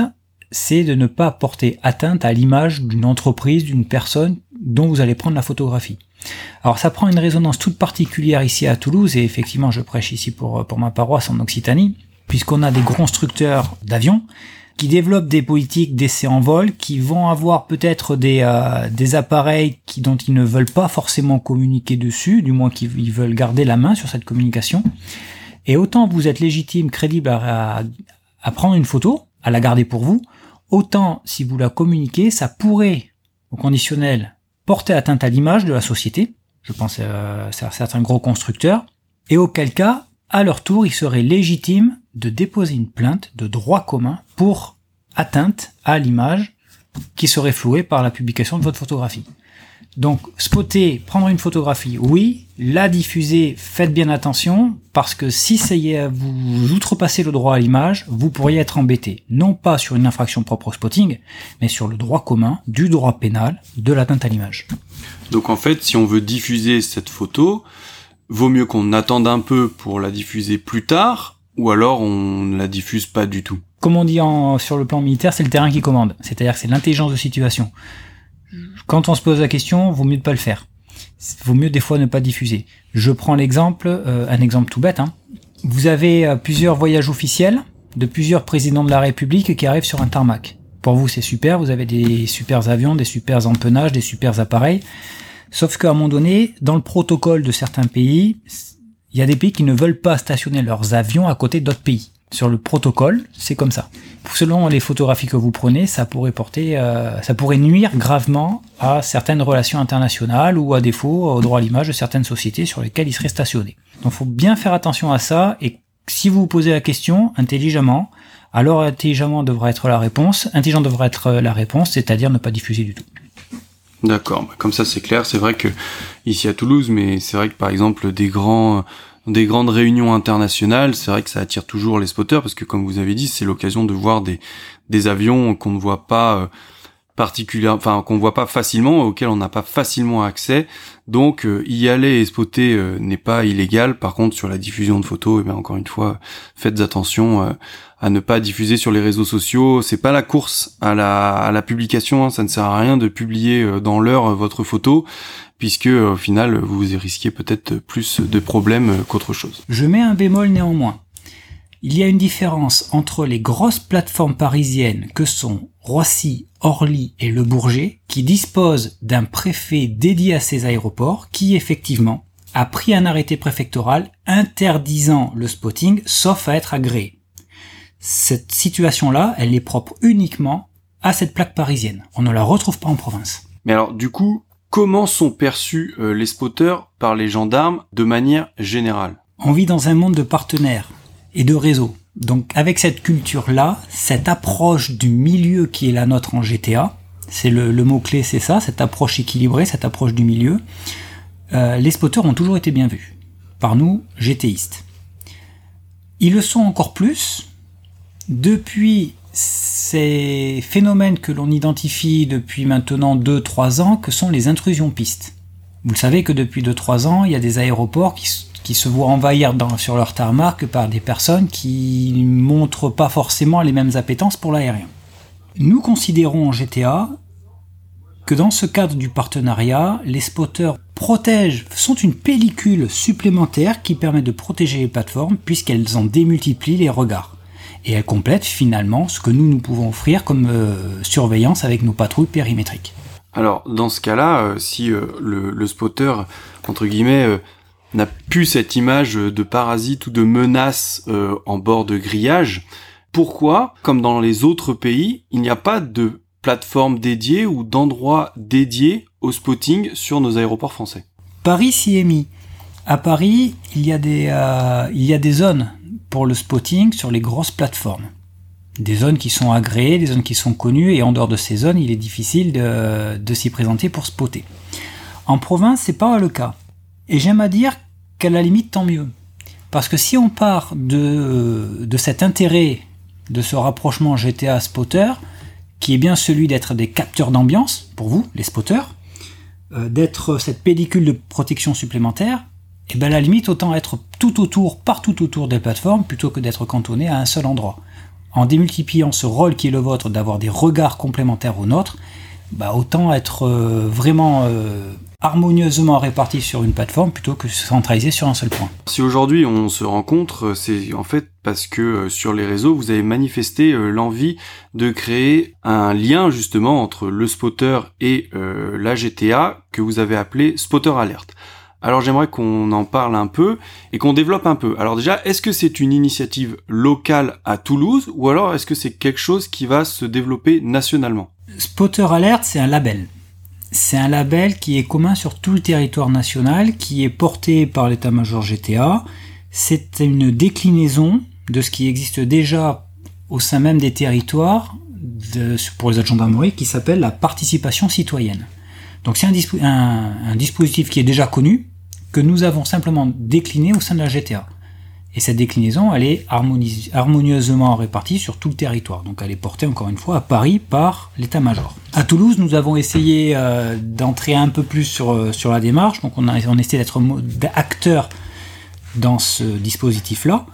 c'est de ne pas porter atteinte à l'image d'une entreprise, d'une personne dont vous allez prendre la photographie. Alors ça prend une résonance toute particulière ici à Toulouse, et effectivement je prêche ici pour, pour ma paroisse en Occitanie, puisqu'on a des constructeurs d'avions qui développent des politiques d'essai en vol, qui vont avoir peut-être des, euh, des appareils qui, dont ils ne veulent pas forcément communiquer dessus, du moins qu'ils veulent garder la main sur cette communication. Et autant vous êtes légitime, crédible à, prendre une photo, à la garder pour vous, autant si vous la communiquez, ça pourrait, au conditionnel, porter atteinte à l'image de la société, je pense euh, à certains gros constructeurs, et auquel cas, à leur tour, il serait légitime de déposer une plainte de droit commun pour atteinte à l'image qui serait flouée par la publication de votre photographie. Donc, spotter, prendre une photographie, oui. La diffuser, faites bien attention, parce que si ça y est, vous outrepassez le droit à l'image, vous pourriez être embêté. Non pas sur une infraction propre au spotting, mais sur le droit commun, du droit pénal, de l'atteinte à l'image. Donc en fait, si on veut diffuser cette photo, vaut mieux qu'on attende un peu pour la diffuser plus tard, ou alors on ne la diffuse pas du tout. Comme on dit en, sur le plan militaire, c'est le terrain qui commande. C'est-à-dire que c'est l'intelligence de situation. Quand on se pose la question, vaut mieux ne pas le faire. Vaut mieux des fois ne pas diffuser. Je prends l'exemple, euh, un exemple tout bête. Hein. Vous avez euh, plusieurs voyages officiels de plusieurs présidents de la République qui arrivent sur un tarmac. Pour vous, c'est super. Vous avez des super avions, des super empennages, des super appareils. Sauf qu'à un moment donné, dans le protocole de certains pays, il y a des pays qui ne veulent pas stationner leurs avions à côté d'autres pays. Sur le protocole, c'est comme ça. Selon les photographies que vous prenez, ça pourrait porter, euh, ça pourrait nuire gravement à certaines relations internationales ou à défaut au droit à l'image de certaines sociétés sur lesquelles ils seraient stationnés. Donc, faut bien faire attention à ça et si vous vous posez la question intelligemment, alors intelligemment devra être la réponse, intelligent devra être la réponse, c'est-à-dire ne pas diffuser du tout. D'accord, bah, comme ça c'est clair. C'est vrai que ici à Toulouse, mais c'est vrai que par exemple des grands des grandes réunions internationales, c'est vrai que ça attire toujours les spotters parce que comme vous avez dit, c'est l'occasion de voir des des avions qu'on ne voit pas euh, particulièrement, enfin qu'on voit pas facilement, auxquels on n'a pas facilement accès. Donc euh, y aller et spotter euh, n'est pas illégal. Par contre, sur la diffusion de photos, et eh bien encore une fois, faites attention à ne pas diffuser sur les réseaux sociaux. C'est pas la course à la, à la publication. Hein. Ça ne sert à rien de publier dans l'heure votre photo puisque au final vous risquez peut-être plus de problèmes qu'autre chose. Je mets un bémol néanmoins. Il y a une différence entre les grosses plateformes parisiennes que sont Roissy, Orly et Le Bourget, qui disposent d'un préfet dédié à ces aéroports, qui effectivement a pris un arrêté préfectoral interdisant le spotting sauf à être agréé. Cette situation-là, elle est propre uniquement à cette plaque parisienne. On ne la retrouve pas en province. Mais alors, du coup, comment sont perçus euh, les spotters par les gendarmes de manière générale? On vit dans un monde de partenaires et de réseaux. Donc avec cette culture-là, cette approche du milieu qui est la nôtre en GTA, c'est le, mot-clé, c'est ça, cette approche équilibrée, cette approche du milieu, euh, les spotters ont toujours été bien vus. Par nous, GTistes. Ils le sont encore plus depuis ces phénomènes que l'on identifie depuis maintenant 2-3 ans, que sont les intrusions pistes. Vous le savez que depuis 2-3 ans, il y a des aéroports qui, se voient envahir sur leur tarmac par des personnes qui ne montrent pas forcément les mêmes appétences pour l'aérien. Nous considérons en GTA que dans ce cadre du partenariat, les spotters protègent, sont une pellicule supplémentaire qui permet de protéger les plateformes puisqu'elles en démultiplient les regards et elle complète finalement ce que nous nous pouvons offrir comme euh, surveillance avec nos patrouilles périmétriques. Alors dans ce cas-là, euh, si euh, le, spotter entre guillemets n'a plus cette image de parasite ou de menace en bord de grillage, pourquoi, comme dans les autres pays, il n'y a pas de plateforme dédiée ou d'endroit dédié au spotting sur nos aéroports français? Paris s'y est mis. À Paris, il y a des, il y a des zones pour le spotting sur les grosses plateformes. Des zones qui sont agréées, des zones qui sont connues, et en dehors de ces zones, il est difficile de, s'y présenter pour spotter. En province, c'est pas le cas. Et j'aime à dire qu'à la limite, tant mieux. Parce que si on part de, cet intérêt, de ce rapprochement GTA spotter, qui est bien celui d'être des capteurs d'ambiance, pour vous, les spotters, euh, d'être cette pellicule de protection supplémentaire, et eh bien à la limite, autant être tout autour, partout autour des plateformes, plutôt que d'être cantonné à un seul endroit. En démultipliant ce rôle qui est le vôtre d'avoir des regards complémentaires aux nôtres, bah autant être euh, vraiment euh, harmonieusement réparti sur une plateforme plutôt que centralisé sur un seul point. Si aujourd'hui on se rencontre, c'est en fait parce que euh, sur les réseaux, vous avez manifesté l'envie de créer un lien justement entre le spotter et la GTA que vous avez appelé Spotter Alert. Alors j'aimerais qu'on en parle un peu et qu'on développe un peu. Alors déjà, est-ce que c'est une initiative locale à Toulouse ou alors est-ce que c'est quelque chose qui va se développer nationalement? Spotter Alert, c'est un label. C'est un label qui est commun sur tout le territoire national, qui est porté par l'état-major GTA. C'est une déclinaison de ce qui existe déjà au sein même des territoires pour les agents qui s'appelle la participation citoyenne. Donc c'est un, dispositif qui est déjà connu, que nous avons simplement décliné au sein de la GTA. Et cette déclinaison, elle est harmonieusement répartie sur tout le territoire. Donc elle est portée encore une fois à Paris par l'état-major. À Toulouse, nous avons essayé euh, d'entrer un peu plus sur, euh, sur la démarche. Donc on a, on a essayé d'être acteur dans ce dispositif-là.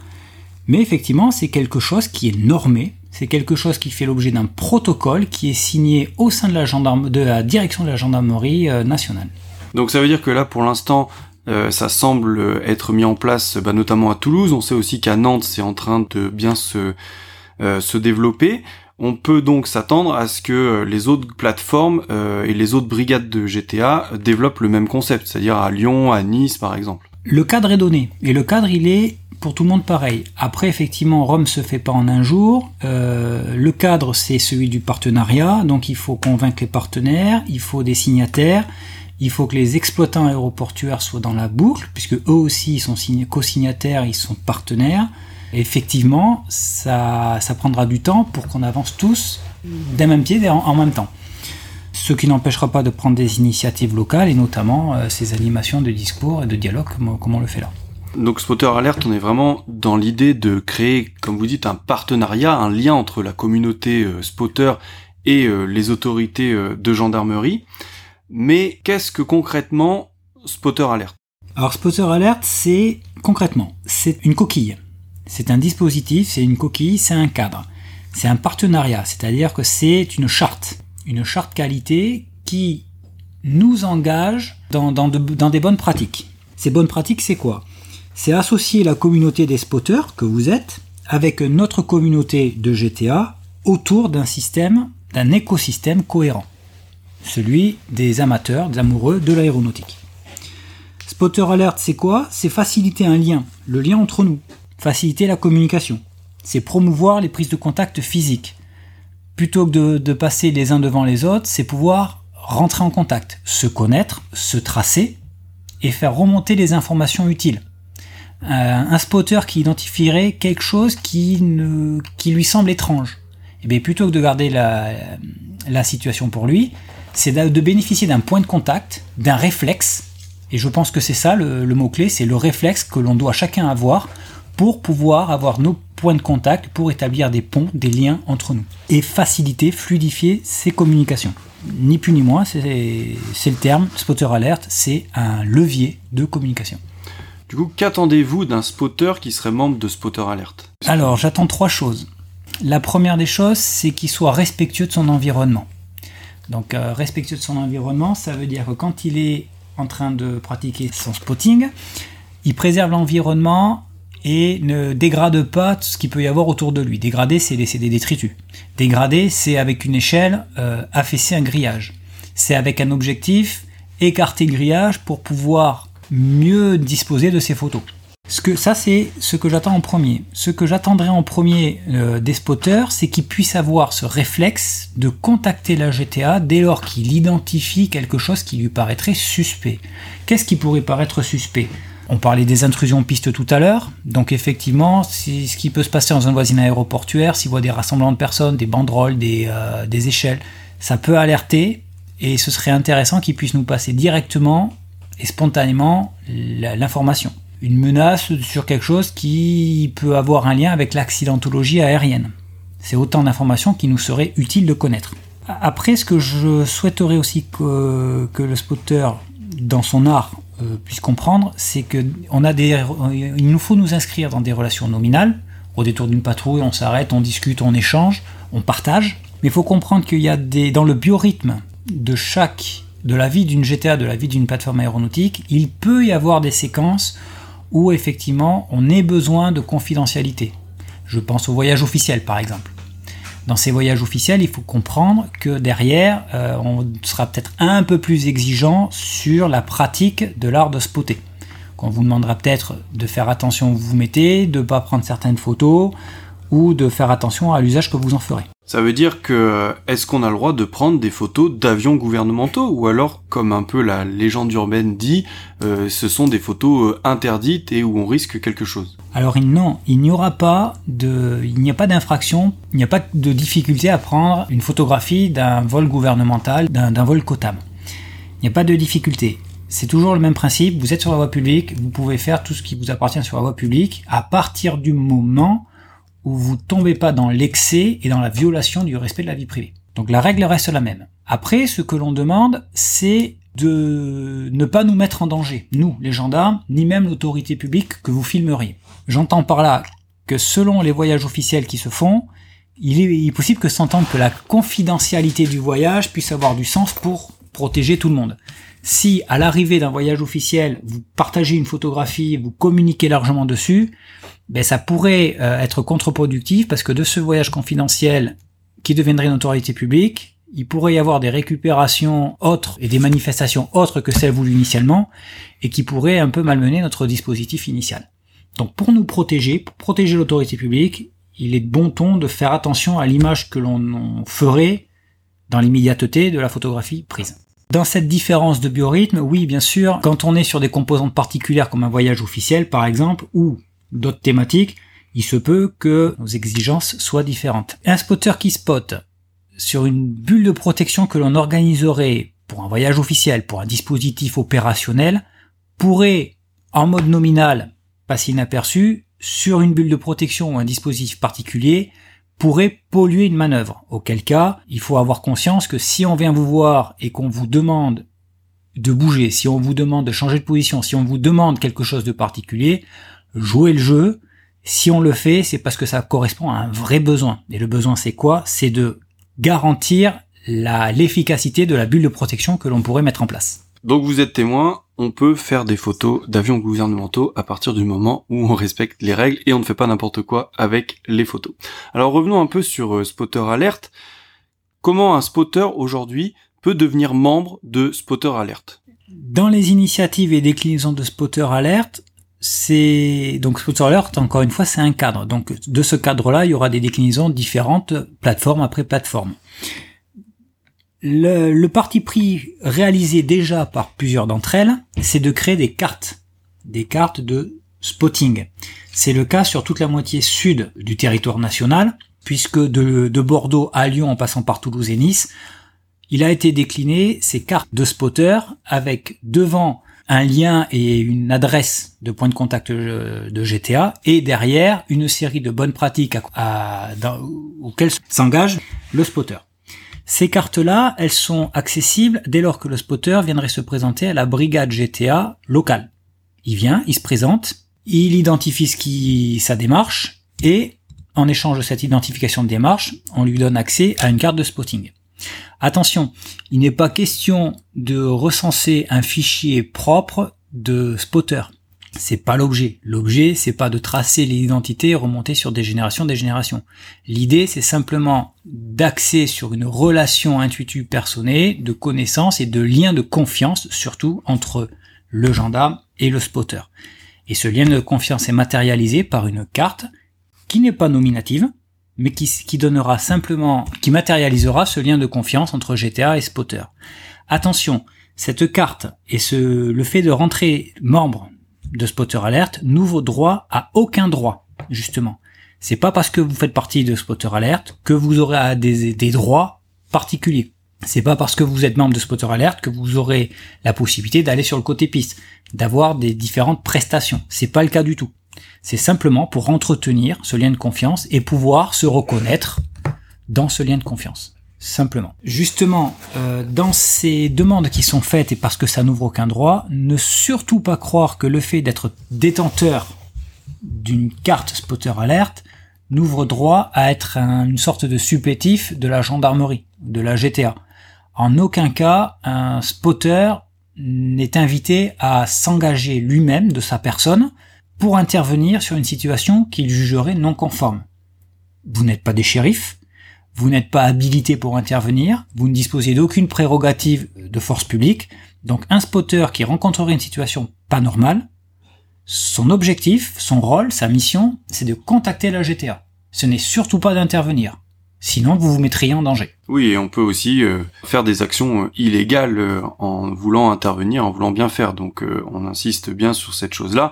Mais effectivement, c'est quelque chose qui est normé c'est quelque chose qui fait l'objet d'un protocole qui est signé au sein de la, gendarme, de la direction de la gendarmerie euh, nationale. Donc ça veut dire que là, pour l'instant, euh, ça semble être mis en place, bah, notamment à Toulouse. On sait aussi qu'à Nantes, c'est en train de bien se, euh, se développer. On peut donc s'attendre à ce que les autres plateformes et les autres brigades de GTA développent le même concept, c'est-à-dire à Lyon, à Nice par exemple. Le cadre est donné, et le cadre il est pour tout le monde pareil. Après, effectivement, Rome se fait pas en un jour. Euh, le cadre, c'est celui du partenariat, donc il faut convaincre les partenaires, il faut des signataires, il faut que les exploitants aéroportuaires soient dans la boucle, puisque eux aussi ils sont co-signataires, ils sont partenaires. effectivement, ça, ça prendra du temps pour qu'on avance tous d'un même pied en, même temps. Ce qui n'empêchera pas de prendre des initiatives locales et notamment euh, ces animations de discours et de dialogue comme on le fait là. Donc Spotter Alert, on est vraiment dans l'idée de créer, comme vous dites, un partenariat, un lien entre la communauté euh, spotter et euh, les autorités de gendarmerie. Mais qu'est-ce que concrètement Spotter Alert? Alors Spotter Alert, c'est concrètement, c'est une coquille. C'est un dispositif, c'est une coquille, c'est un cadre. C'est un partenariat, c'est-à-dire que c'est une charte, une charte qualité qui nous engage dans, des bonnes pratiques. Ces bonnes pratiques, c'est quoi? C'est associer la communauté des spotters que vous êtes avec notre communauté de GTA autour d'un système, d'un écosystème cohérent. Celui des amateurs, des amoureux de l'aéronautique. Spotter Alert, c'est quoi? C'est faciliter un lien, le lien entre nous, faciliter la communication. C'est promouvoir les prises de contact physiques. Plutôt que de, passer les uns devant les autres, c'est pouvoir rentrer en contact, se connaître, se tracer et faire remonter les informations utiles. Euh, un spotter qui identifierait quelque chose qui, ne, qui lui semble étrange, et eh bien plutôt que de garder la, la situation pour lui, c'est de bénéficier d'un point de contact, d'un réflexe, et je pense que c'est ça le, le mot-clé, c'est le réflexe que l'on doit chacun avoir pour pouvoir avoir nos points de contact, pour établir des ponts, des liens entre nous, et faciliter, fluidifier ces communications ni plus ni moins, c'est le terme, spotter alert, c'est un levier de communication. Du coup, qu'attendez-vous d'un spotter qui serait membre de Spotter Alert? Alors, j'attends trois choses. La première des choses, c'est qu'il soit respectueux de son environnement. Donc, euh, respectueux de son environnement, ça veut dire que quand il est en train de pratiquer son spotting, il préserve l'environnement et ne dégrade pas ce qu'il peut y avoir autour de lui. Dégrader, c'est laisser des détritus. Dégrader, c'est avec une échelle euh, affaisser un grillage. C'est avec un objectif écarter le grillage pour pouvoir mieux disposer de ses photos. Ce que, ça, c'est ce que j'attends en premier. Ce que j'attendrai en premier euh, des spotters, c'est qu'ils puissent avoir ce réflexe de contacter la GTA dès lors qu'il identifie quelque chose qui lui paraîtrait suspect. Qu'est-ce qui pourrait paraître suspect? On parlait des intrusions piste tout à l'heure. Donc effectivement, ce qui peut se passer dans un voisinage aéroportuaire, s'il voit des rassemblements de personnes, des banderoles, des, euh, des échelles, ça peut alerter et ce serait intéressant qu'il puisse nous passer directement et spontanément l'information. Une menace sur quelque chose qui peut avoir un lien avec l'accidentologie aérienne. C'est autant d'informations qui nous seraient utiles de connaître. Après, ce que je souhaiterais aussi que, que le spotter, dans son art, puisse comprendre, c'est que a des, il nous faut nous inscrire dans des relations nominales. Au détour d'une patrouille, on s'arrête, on discute, on échange, on partage. Mais il faut comprendre qu'il y a des, dans le biorhythme de chaque, de la vie d'une GTA, de la vie d'une plateforme aéronautique, il peut y avoir des séquences où effectivement on ait besoin de confidentialité. Je pense au voyage officiel par exemple dans ces voyages officiels, il faut comprendre que derrière, euh, on sera peut-être un peu plus exigeant sur la pratique de l'art de spotter. On vous demandera peut-être de faire attention où vous vous mettez, de ne pas prendre certaines photos, ou de faire attention à l'usage que vous en ferez. Ça veut dire que est-ce qu'on a le droit de prendre des photos d'avions gouvernementaux ou alors comme un peu la légende urbaine dit, euh, ce sont des photos euh, interdites et où on risque quelque chose? Alors non, il n'y aura pas de, il n'y a pas d'infraction, il n'y a pas de difficulté à prendre une photographie d'un vol gouvernemental, d'un vol COTAM. Il n'y a pas de difficulté. C'est toujours le même principe. Vous êtes sur la voie publique, vous pouvez faire tout ce qui vous appartient sur la voie publique à partir du moment où vous tombez pas dans l'excès et dans la violation du respect de la vie privée. Donc la règle reste la même. Après, ce que l'on demande, c'est de ne pas nous mettre en danger, nous, les gendarmes, ni même l'autorité publique que vous filmeriez. J'entends par là que selon les voyages officiels qui se font, il est possible que s'entende que la confidentialité du voyage puisse avoir du sens pour protéger tout le monde. Si à l'arrivée d'un voyage officiel, vous partagez une photographie, vous communiquez largement dessus, ben ça pourrait euh, être contre-productif parce que de ce voyage confidentiel qui deviendrait une autorité publique, il pourrait y avoir des récupérations autres et des manifestations autres que celles voulues initialement et qui pourraient un peu malmener notre dispositif initial. Donc pour nous protéger, pour protéger l'autorité publique, il est bon ton de faire attention à l'image que l'on ferait dans l'immédiateté de la photographie prise. Dans cette différence de biorhythme, oui, bien sûr, quand on est sur des composantes particulières comme un voyage officiel, par exemple, ou d'autres thématiques, il se peut que nos exigences soient différentes. Un spotter qui spot sur une bulle de protection que l'on organiserait pour un voyage officiel, pour un dispositif opérationnel, pourrait, en mode nominal, passer inaperçu sur une bulle de protection ou un dispositif particulier pourrait polluer une manœuvre. Auquel cas, il faut avoir conscience que si on vient vous voir et qu'on vous demande de bouger, si on vous demande de changer de position, si on vous demande quelque chose de particulier, jouez le jeu. Si on le fait, c'est parce que ça correspond à un vrai besoin. Et le besoin, c'est quoi? C'est de garantir l'efficacité de la bulle de protection que l'on pourrait mettre en place. Donc vous êtes témoin, on peut faire des photos d'avions gouvernementaux à partir du moment où on respecte les règles et on ne fait pas n'importe quoi avec les photos. Alors revenons un peu sur euh, Spotter Alert. Comment un spotter aujourd'hui peut devenir membre de Spotter Alert? Dans les initiatives et déclinaisons de Spotter Alert, c'est donc Spotter Alert encore une fois c'est un cadre. Donc de ce cadre-là, il y aura des déclinaisons différentes plateforme après plateforme. Le, parti pris réalisé déjà par plusieurs d'entre elles, c'est de créer des cartes, des cartes de spotting. C'est le cas sur toute la moitié sud du territoire national, puisque de, de, Bordeaux à Lyon en passant par Toulouse et Nice, il a été décliné ces cartes de spotter avec devant un lien et une adresse de point de contact de GTA et derrière une série de bonnes pratiques à, auxquelles s'engage le spotter. Ces cartes-là, elles sont accessibles dès lors que le spotter viendrait se présenter à la brigade GTA locale. Il vient, il se présente, il identifie ce sa démarche, et en échange de cette identification de démarche, on lui donne accès à une carte de spotting. Attention, il n'est pas question de recenser un fichier propre de spotter. C'est pas l'objet. L'objet, c'est pas de tracer l'identité et remonter sur des générations, des générations. L'idée, c'est simplement d'axer sur une relation intuitive personnée, de connaissance et de lien de confiance, surtout entre le gendarme et le spotter. Et ce lien de confiance est matérialisé par une carte qui n'est pas nominative, mais qui, donnera simplement, qui matérialisera ce lien de confiance entre GTA et spotter. Attention, cette carte et ce, le fait de rentrer membre de Spotter Alert n'ouvre droit à aucun droit, justement. C'est pas parce que vous faites partie de Spotter Alert que vous aurez des, des droits particuliers. C'est pas parce que vous êtes membre de Spotter Alert que vous aurez la possibilité d'aller sur le côté piste, d'avoir des différentes prestations. C'est pas le cas du tout. C'est simplement pour entretenir ce lien de confiance et pouvoir se reconnaître dans ce lien de confiance simplement. Justement, euh, dans ces demandes qui sont faites et parce que ça n'ouvre aucun droit, ne surtout pas croire que le fait d'être détenteur d'une carte spotter alerte n'ouvre droit à être une sorte de supplétif de la gendarmerie, de la GTA. En aucun cas, un spotter n'est invité à s'engager lui-même de sa personne pour intervenir sur une situation qu'il jugerait non conforme. Vous n'êtes pas des shérifs, vous n'êtes pas habilité pour intervenir, vous ne disposez d'aucune prérogative de force publique, donc un spotter qui rencontrerait une situation pas normale, son objectif, son rôle, sa mission, c'est de contacter la GTA. Ce n'est surtout pas d'intervenir. Sinon, vous vous mettriez en danger. Oui, et on peut aussi euh, faire des actions euh, illégales euh, en voulant intervenir, en voulant bien faire. Donc, on insiste bien sur cette chose-là.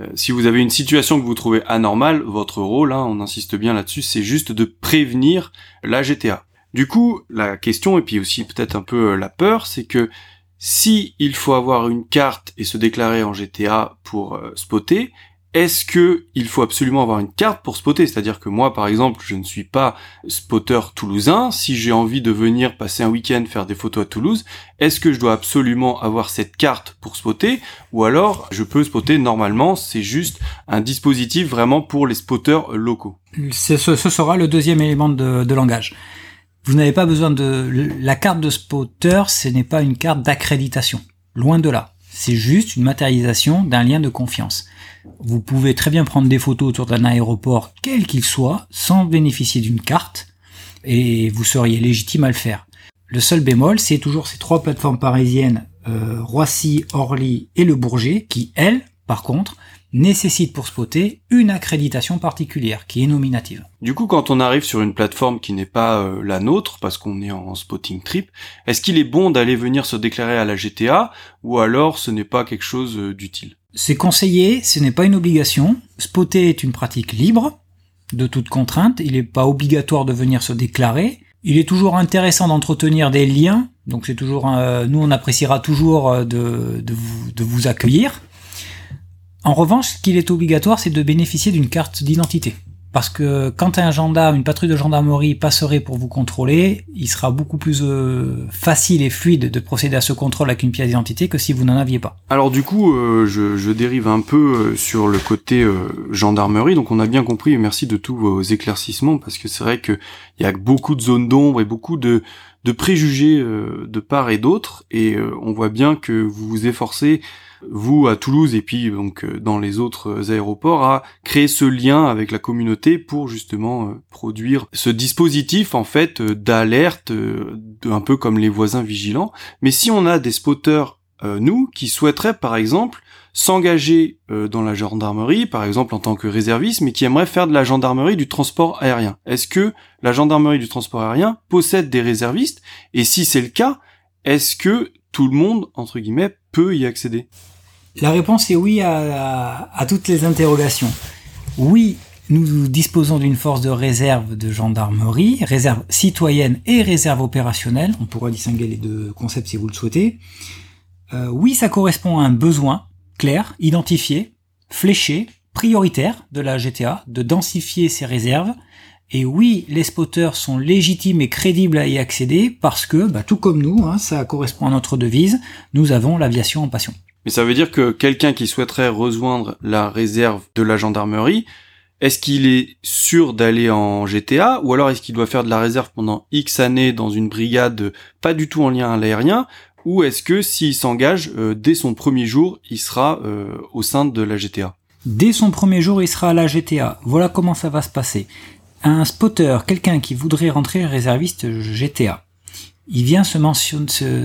Euh, si vous avez une situation que vous trouvez anormale, votre rôle, hein, on insiste bien là-dessus, c'est juste de prévenir la GTA. Du coup, la question, et puis aussi peut-être un peu euh, la peur, c'est que si il faut avoir une carte et se déclarer en GTA pour euh, spotter, est-ce que il faut absolument avoir une carte pour spotter? C'est-à-dire que moi, par exemple, je ne suis pas spotter toulousain. Si j'ai envie de venir passer un week-end faire des photos à Toulouse, est-ce que je dois absolument avoir cette carte pour spotter? Ou alors, je peux spotter normalement, c'est juste un dispositif vraiment pour les spotters locaux Ce, sera le deuxième élément de, de langage. Vous n'avez pas besoin de... La carte de spotter, ce n'est pas une carte d'accréditation. Loin de là. C'est juste une matérialisation d'un lien de confiance. Vous pouvez très bien prendre des photos autour d'un aéroport, quel qu'il soit, sans bénéficier d'une carte, et vous seriez légitime à le faire. Le seul bémol, c'est toujours ces trois plateformes parisiennes, euh, Roissy, Orly et Le Bourget, qui, elles, par contre, nécessitent pour spotter une accréditation particulière, qui est nominative. Du coup, quand on arrive sur une plateforme qui n'est pas euh, la nôtre, parce qu'on est en spotting trip, est-ce qu'il est bon d'aller venir se déclarer à la GTA, ou alors ce n'est pas quelque chose euh, d'utile? C'est conseillé, ce n'est pas une obligation. Spotter est une pratique libre de toute contrainte. Il n'est pas obligatoire de venir se déclarer. Il est toujours intéressant d'entretenir des liens. Donc c'est toujours, nous on appréciera toujours euh, de, vous, de vous accueillir. En revanche, ce qu'il est obligatoire, c'est de bénéficier d'une carte d'identité. Parce que quand un gendarme, une patrouille de gendarmerie passerait pour vous contrôler, il sera beaucoup plus euh, facile et fluide de procéder à ce contrôle avec une pièce d'identité que si vous n'en aviez pas. Alors du coup, euh, je, dérive un peu euh, sur le côté gendarmerie. Donc on a bien compris. Et merci de tous vos éclaircissements parce que c'est vrai que il y a beaucoup de zones d'ombre et beaucoup de de préjugés de part et d'autre. Et on voit bien que vous vous efforcez vous à Toulouse et puis donc euh, dans les autres aéroports à créer ce lien avec la communauté pour justement euh, produire ce dispositif en fait euh, d'alerte un peu comme les voisins vigilants mais si on a des spotters nous qui souhaiteraient par exemple s'engager dans la gendarmerie, par exemple en tant que réserviste, mais qui aimeraient faire de la gendarmerie du transport aérien. Est-ce que la gendarmerie du transport aérien possède des réservistes? Et si c'est le cas, est-ce que tout le monde, entre guillemets, peut y accéder? La réponse est oui à, toutes les interrogations. Oui, nous disposons d'une force de réserve de gendarmerie, réserve citoyenne et réserve opérationnelle. On pourra distinguer les deux concepts si vous le souhaitez. Euh, oui, ça correspond à un besoin clair, identifié, fléché, prioritaire de la GTA, de densifier ses réserves et oui, les spotters sont légitimes et crédibles à y accéder parce que, bah, tout comme nous, hein, ça correspond à notre devise, nous avons l'aviation en passion. Mais ça veut dire que quelqu'un qui souhaiterait rejoindre la réserve de la gendarmerie, est-ce qu'il est sûr d'aller en GTA ou alors est-ce qu'il doit faire de la réserve pendant X années dans une brigade pas du tout en lien à l'aérien ou est-ce que s'il s'engage euh, dès son premier jour, il sera euh, au sein de la GTA Dès son premier jour, il sera à la GTA. Voilà comment ça va se passer un spotter, quelqu'un qui voudrait rentrer réserviste GTA. Il vient se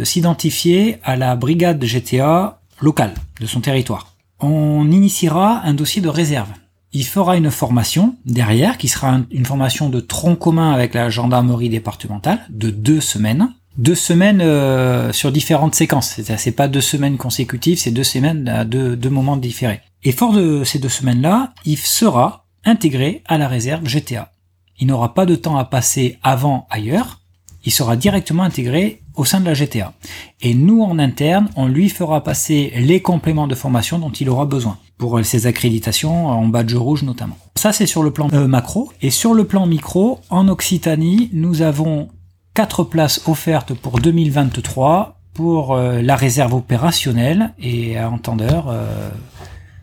s'identifier à la brigade GTA locale de son territoire. On initiera un dossier de réserve. Il fera une formation derrière, qui sera une formation de tronc commun avec la gendarmerie départementale de deux semaines. Deux semaines euh, sur différentes séquences. C'est pas deux semaines consécutives, c'est deux semaines à deux, deux moments différés. Et fort de ces deux semaines-là, il sera intégré à la réserve GTA il n'aura pas de temps à passer avant ailleurs, il sera directement intégré au sein de la GTA. Et nous, en interne, on lui fera passer les compléments de formation dont il aura besoin, pour ses accréditations en badge rouge notamment. Ça, c'est sur le plan euh, macro. Et sur le plan micro, en Occitanie, nous avons quatre places offertes pour 2023 pour euh, la réserve opérationnelle et à entendeur euh,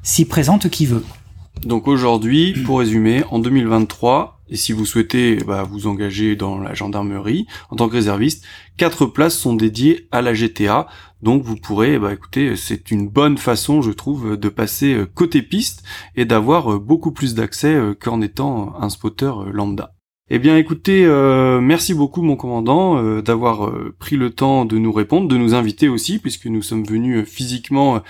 s'y présente qui veut. Donc aujourd'hui, pour résumer, en 2023, et si vous souhaitez bah, vous engager dans la gendarmerie en tant que réserviste, quatre places sont dédiées à la GTA. Donc vous pourrez, bah écoutez, c'est une bonne façon, je trouve, de passer euh, côté piste et d'avoir euh, beaucoup plus d'accès euh, qu'en étant un spotter lambda. Eh bien écoutez, merci beaucoup mon commandant d'avoir pris le temps de nous répondre, de nous inviter aussi, puisque nous sommes venus physiquement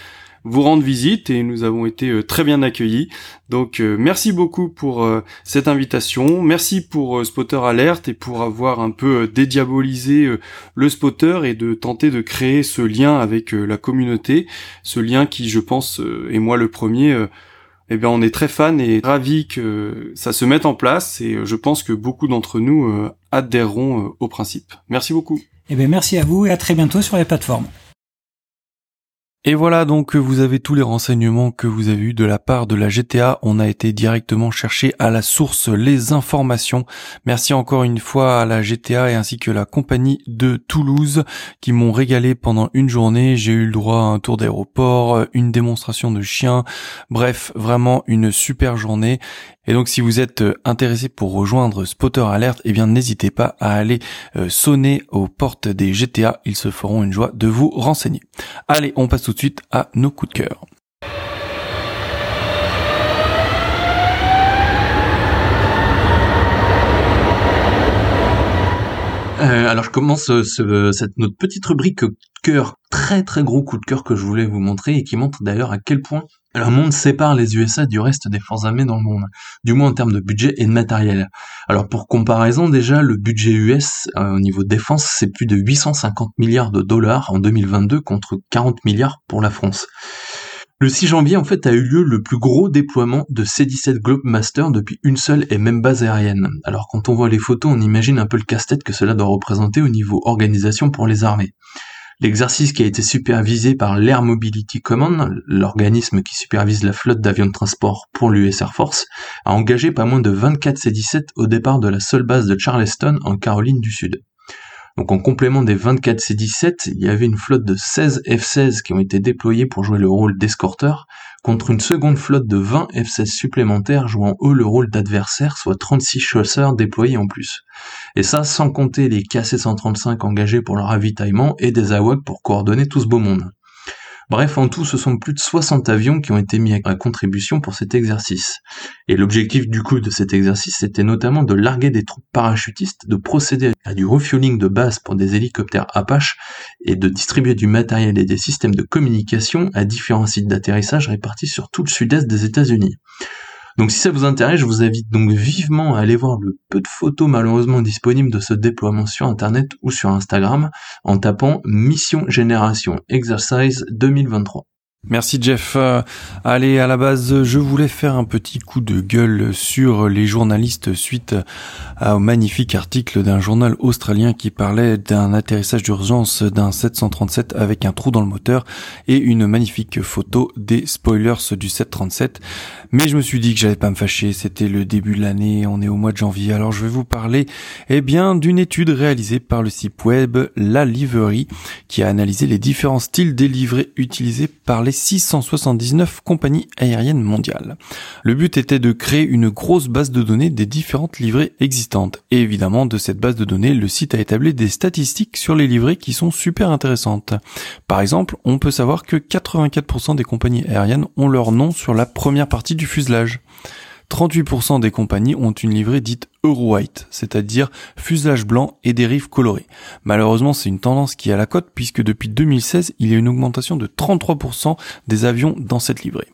vous rendre visite et nous avons été euh, très bien accueillis. Donc euh, merci beaucoup pour euh, cette invitation, merci pour Spotter Alert et pour avoir un peu dédiabolisé le spotter et de tenter de créer ce lien avec la communauté, ce lien qui je pense et moi le premier eh bien, on est très fan et ravi que ça se mette en place et je pense que beaucoup d'entre nous adhéreront au principe. Merci beaucoup. Eh bien, merci à vous et à très bientôt sur les plateformes. Et voilà donc vous avez tous les renseignements que vous avez eu de la part de la GTA. On a été directement chercher à la source les informations. Merci encore une fois à la GTA et ainsi que la compagnie de Toulouse qui m'ont régalé pendant une journée. J'ai eu le droit à un tour d'aéroport, une démonstration de chiens. Bref, vraiment une super journée. Et donc si vous êtes euh, intéressé pour rejoindre Spotter Alert, eh bien n'hésitez pas à aller euh, sonner aux portes des GTA, ils se feront une joie de vous renseigner. Allez, on passe tout de suite à nos coups de cœur. Euh, alors je commence cette notre petite rubrique cœur, très très gros coup de cœur que je voulais vous montrer et qui montre d'ailleurs à quel point le monde sépare les USA du reste des forces armées dans le monde, du moins en termes de budget et de matériel. Alors pour comparaison déjà, le budget US euh, au niveau défense, c'est plus de 850 milliards de dollars en 2022 contre 40 milliards pour la France. Le 6 janvier, en fait, a eu lieu le plus gros déploiement de C-17 Globemaster depuis une seule et même base aérienne. Alors quand on voit les photos, on imagine un peu le casse-tête que cela doit représenter au niveau organisation pour les armées. L'exercice qui a été supervisé par l'Air Mobility Command, l'organisme qui supervise la flotte d'avions de transport pour l'US Air Force, a engagé pas moins de 24 C-17 au départ de la seule base de Charleston en Caroline du Sud. Donc en complément des 24 C-17, il y avait une flotte de 16 F-16 qui ont été déployés pour jouer le rôle d'escorteur, contre une seconde flotte de 20 F-16 supplémentaires jouant eux le rôle d'adversaire, soit 36 chasseurs déployés en plus. Et ça sans compter les KC-135 engagés pour leur ravitaillement et des AWAC pour coordonner tout ce beau monde. Bref, en tout, ce sont plus de 60 avions qui ont été mis à contribution pour cet exercice. Et l'objectif du coup de cet exercice, c'était notamment de larguer des troupes parachutistes, de procéder à du refueling de base pour des hélicoptères Apache et de distribuer du matériel et des systèmes de communication à différents sites d'atterrissage répartis sur tout le sud-est des États-Unis. Donc si ça vous intéresse, je vous invite donc vivement à aller voir le peu de photos malheureusement disponibles de ce déploiement sur Internet ou sur Instagram en tapant Mission Génération Exercise 2023. Merci Jeff. Euh, allez, à la base, je voulais faire un petit coup de gueule sur les journalistes suite au magnifique article d'un journal australien qui parlait d'un atterrissage d'urgence d'un 737 avec un trou dans le moteur et une magnifique photo des spoilers du 737. Mais je me suis dit que j'allais pas me fâcher, c'était le début de l'année, on est au mois de janvier, alors je vais vous parler eh bien d'une étude réalisée par le site web La Livery qui a analysé les différents styles des livrets utilisés par les 679 compagnies aériennes mondiales. Le but était de créer une grosse base de données des différentes livrées existantes. Et évidemment, de cette base de données, le site a établi des statistiques sur les livrées qui sont super intéressantes. Par exemple, on peut savoir que 84% des compagnies aériennes ont leur nom sur la première partie du fuselage. 38% des compagnies ont une livrée dite Euro-White, c'est-à-dire fuselage blanc et dérives colorées. Malheureusement, c'est une tendance qui est à la cote puisque depuis 2016, il y a une augmentation de 33% des avions dans cette livrée.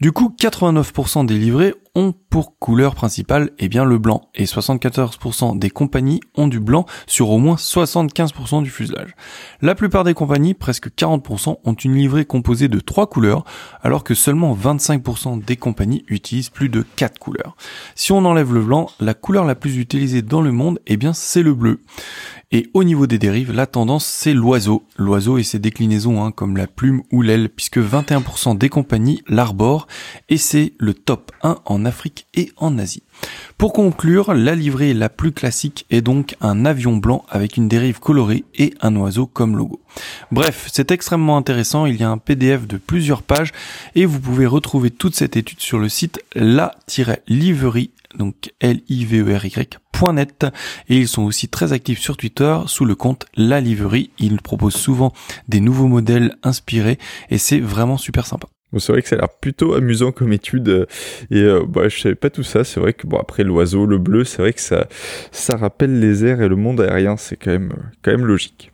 Du coup, 89% des livrées ont pour couleur principale eh bien le blanc et 74% des compagnies ont du blanc sur au moins 75% du fuselage. La plupart des compagnies, presque 40%, ont une livrée composée de trois couleurs alors que seulement 25% des compagnies utilisent plus de quatre couleurs. Si on enlève le blanc, la couleur la plus utilisée dans le monde, eh bien c'est le bleu. Et au niveau des dérives, la tendance c'est l'oiseau. L'oiseau et ses déclinaisons hein, comme la plume ou l'aile, puisque 21% des compagnies l'arborent et c'est le top 1 en Afrique et en Asie. Pour conclure, la livrée la plus classique est donc un avion blanc avec une dérive colorée et un oiseau comme logo. Bref, c'est extrêmement intéressant, il y a un PDF de plusieurs pages et vous pouvez retrouver toute cette étude sur le site la-liverie donc L-I-V-E-R-Y.net et ils sont aussi très actifs sur Twitter sous le compte La Liverie. Ils proposent souvent des nouveaux modèles inspirés et c'est vraiment super sympa. C'est vrai que ça a l'air plutôt amusant comme étude euh, et euh, bah, je savais pas tout ça. C'est vrai que bon après l'oiseau, le bleu, c'est vrai que ça ça rappelle les airs et le monde aérien. C'est quand même quand même logique.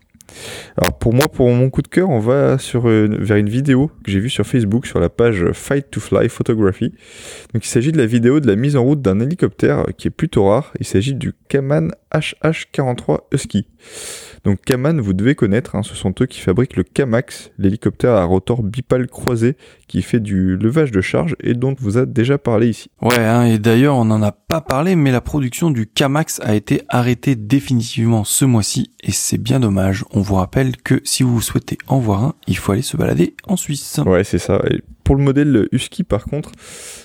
Alors pour moi, pour mon coup de cœur, on va vers une vidéo que j'ai vue sur Facebook sur la page Fight to Fly Photography. Donc il s'agit de la vidéo de la mise en route d'un hélicoptère qui est plutôt rare. Il s'agit du Kaman HH-43 Husky. Donc Kaman, vous devez connaître, hein, ce sont eux qui fabriquent le Kamax, l'hélicoptère à rotor bipale croisé qui fait du levage de charge et dont vous a déjà parlé ici. Ouais, hein, et d'ailleurs on n'en a pas parlé, mais la production du Kamax a été arrêtée définitivement ce mois-ci et c'est bien dommage. On vous rappelle que si vous souhaitez en voir un, il faut aller se balader en Suisse. Ouais, c'est ça. Et pour le modèle Husky par contre,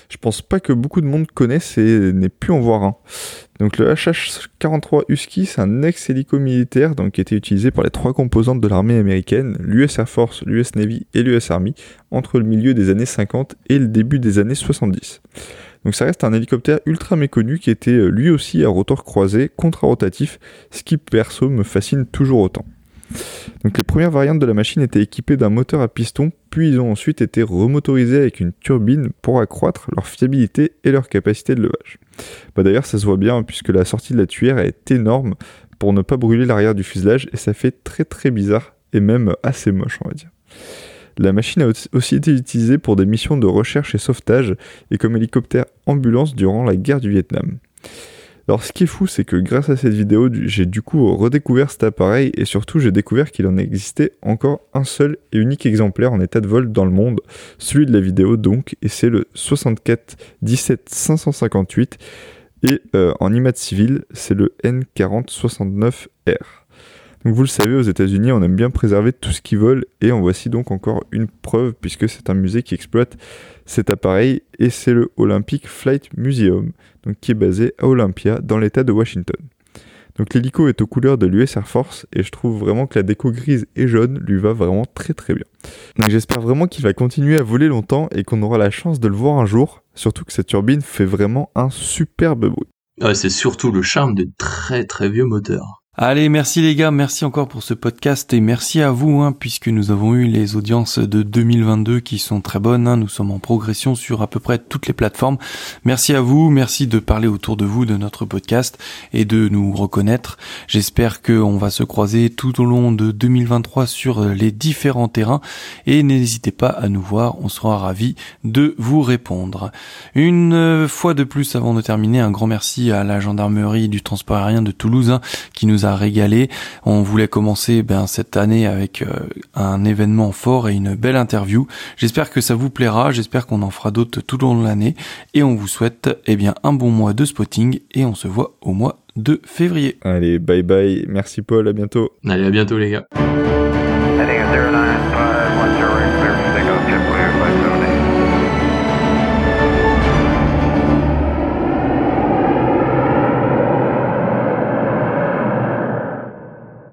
je pense pas que beaucoup de monde connaisse et n'ait pu en voir un. Donc le HH-43 Husky, c'est un ex-hélico militaire donc, qui était utilisé par les trois composantes de l'armée américaine, l'US Air Force, l'US Navy et l'US Army, entre le milieu des années 50 et le début des années 70. Donc ça reste un hélicoptère ultra méconnu qui était euh, lui aussi à rotor croisé, contre-rotatif, ce qui perso me fascine toujours autant. Donc les premières variantes de la machine étaient équipées d'un moteur à piston, puis ils ont ensuite été remotorisés avec une turbine pour accroître leur fiabilité et leur capacité de levage. Bah D'ailleurs ça se voit bien puisque la sortie de la tuyère est énorme pour ne pas brûler l'arrière du fuselage et ça fait très très bizarre et même assez moche on va dire. La machine a aussi été utilisée pour des missions de recherche et sauvetage et comme hélicoptère ambulance durant la guerre du Vietnam. Alors ce qui est fou, c'est que grâce à cette vidéo, j'ai du coup redécouvert cet appareil et surtout j'ai découvert qu'il en existait encore un seul et unique exemplaire en état de vol dans le monde, celui de la vidéo donc, et c'est le 64 17 558 et euh, en IMAT civil, c'est le N4069R. Donc vous le savez, aux États-Unis, on aime bien préserver tout ce qui vole et en voici donc encore une preuve puisque c'est un musée qui exploite cet appareil et c'est le Olympic Flight Museum, qui est basé à Olympia dans l'État de Washington. Donc l'hélico est aux couleurs de l'US Air Force et je trouve vraiment que la déco grise et jaune lui va vraiment très très bien. Donc j'espère vraiment qu'il va continuer à voler longtemps et qu'on aura la chance de le voir un jour, surtout que sa turbine fait vraiment un superbe bruit. c'est surtout le charme de très très vieux moteurs. Allez, merci les gars, merci encore pour ce podcast et merci à vous, hein, puisque nous avons eu les audiences de 2022 qui sont très bonnes. Hein. nous sommes en progression sur à peu près toutes les plateformes. Merci à vous, merci de parler autour de vous de notre podcast et de nous reconnaître. J'espère qu'on va se croiser tout au long de 2023 sur les différents terrains et n'hésitez pas à nous voir, on sera ravis de vous répondre. Une fois de plus, avant de terminer, un grand merci à la gendarmerie du transport aérien de Toulouse hein, qui nous a régalé. On voulait commencer ben, cette année avec euh, un événement fort et une belle interview. J'espère que ça vous plaira, j'espère qu'on en fera d'autres tout au long de l'année et on vous souhaite eh bien un bon mois de spotting et on se voit au mois de février. Allez, bye bye, merci Paul, à bientôt. Allez, à bientôt les gars.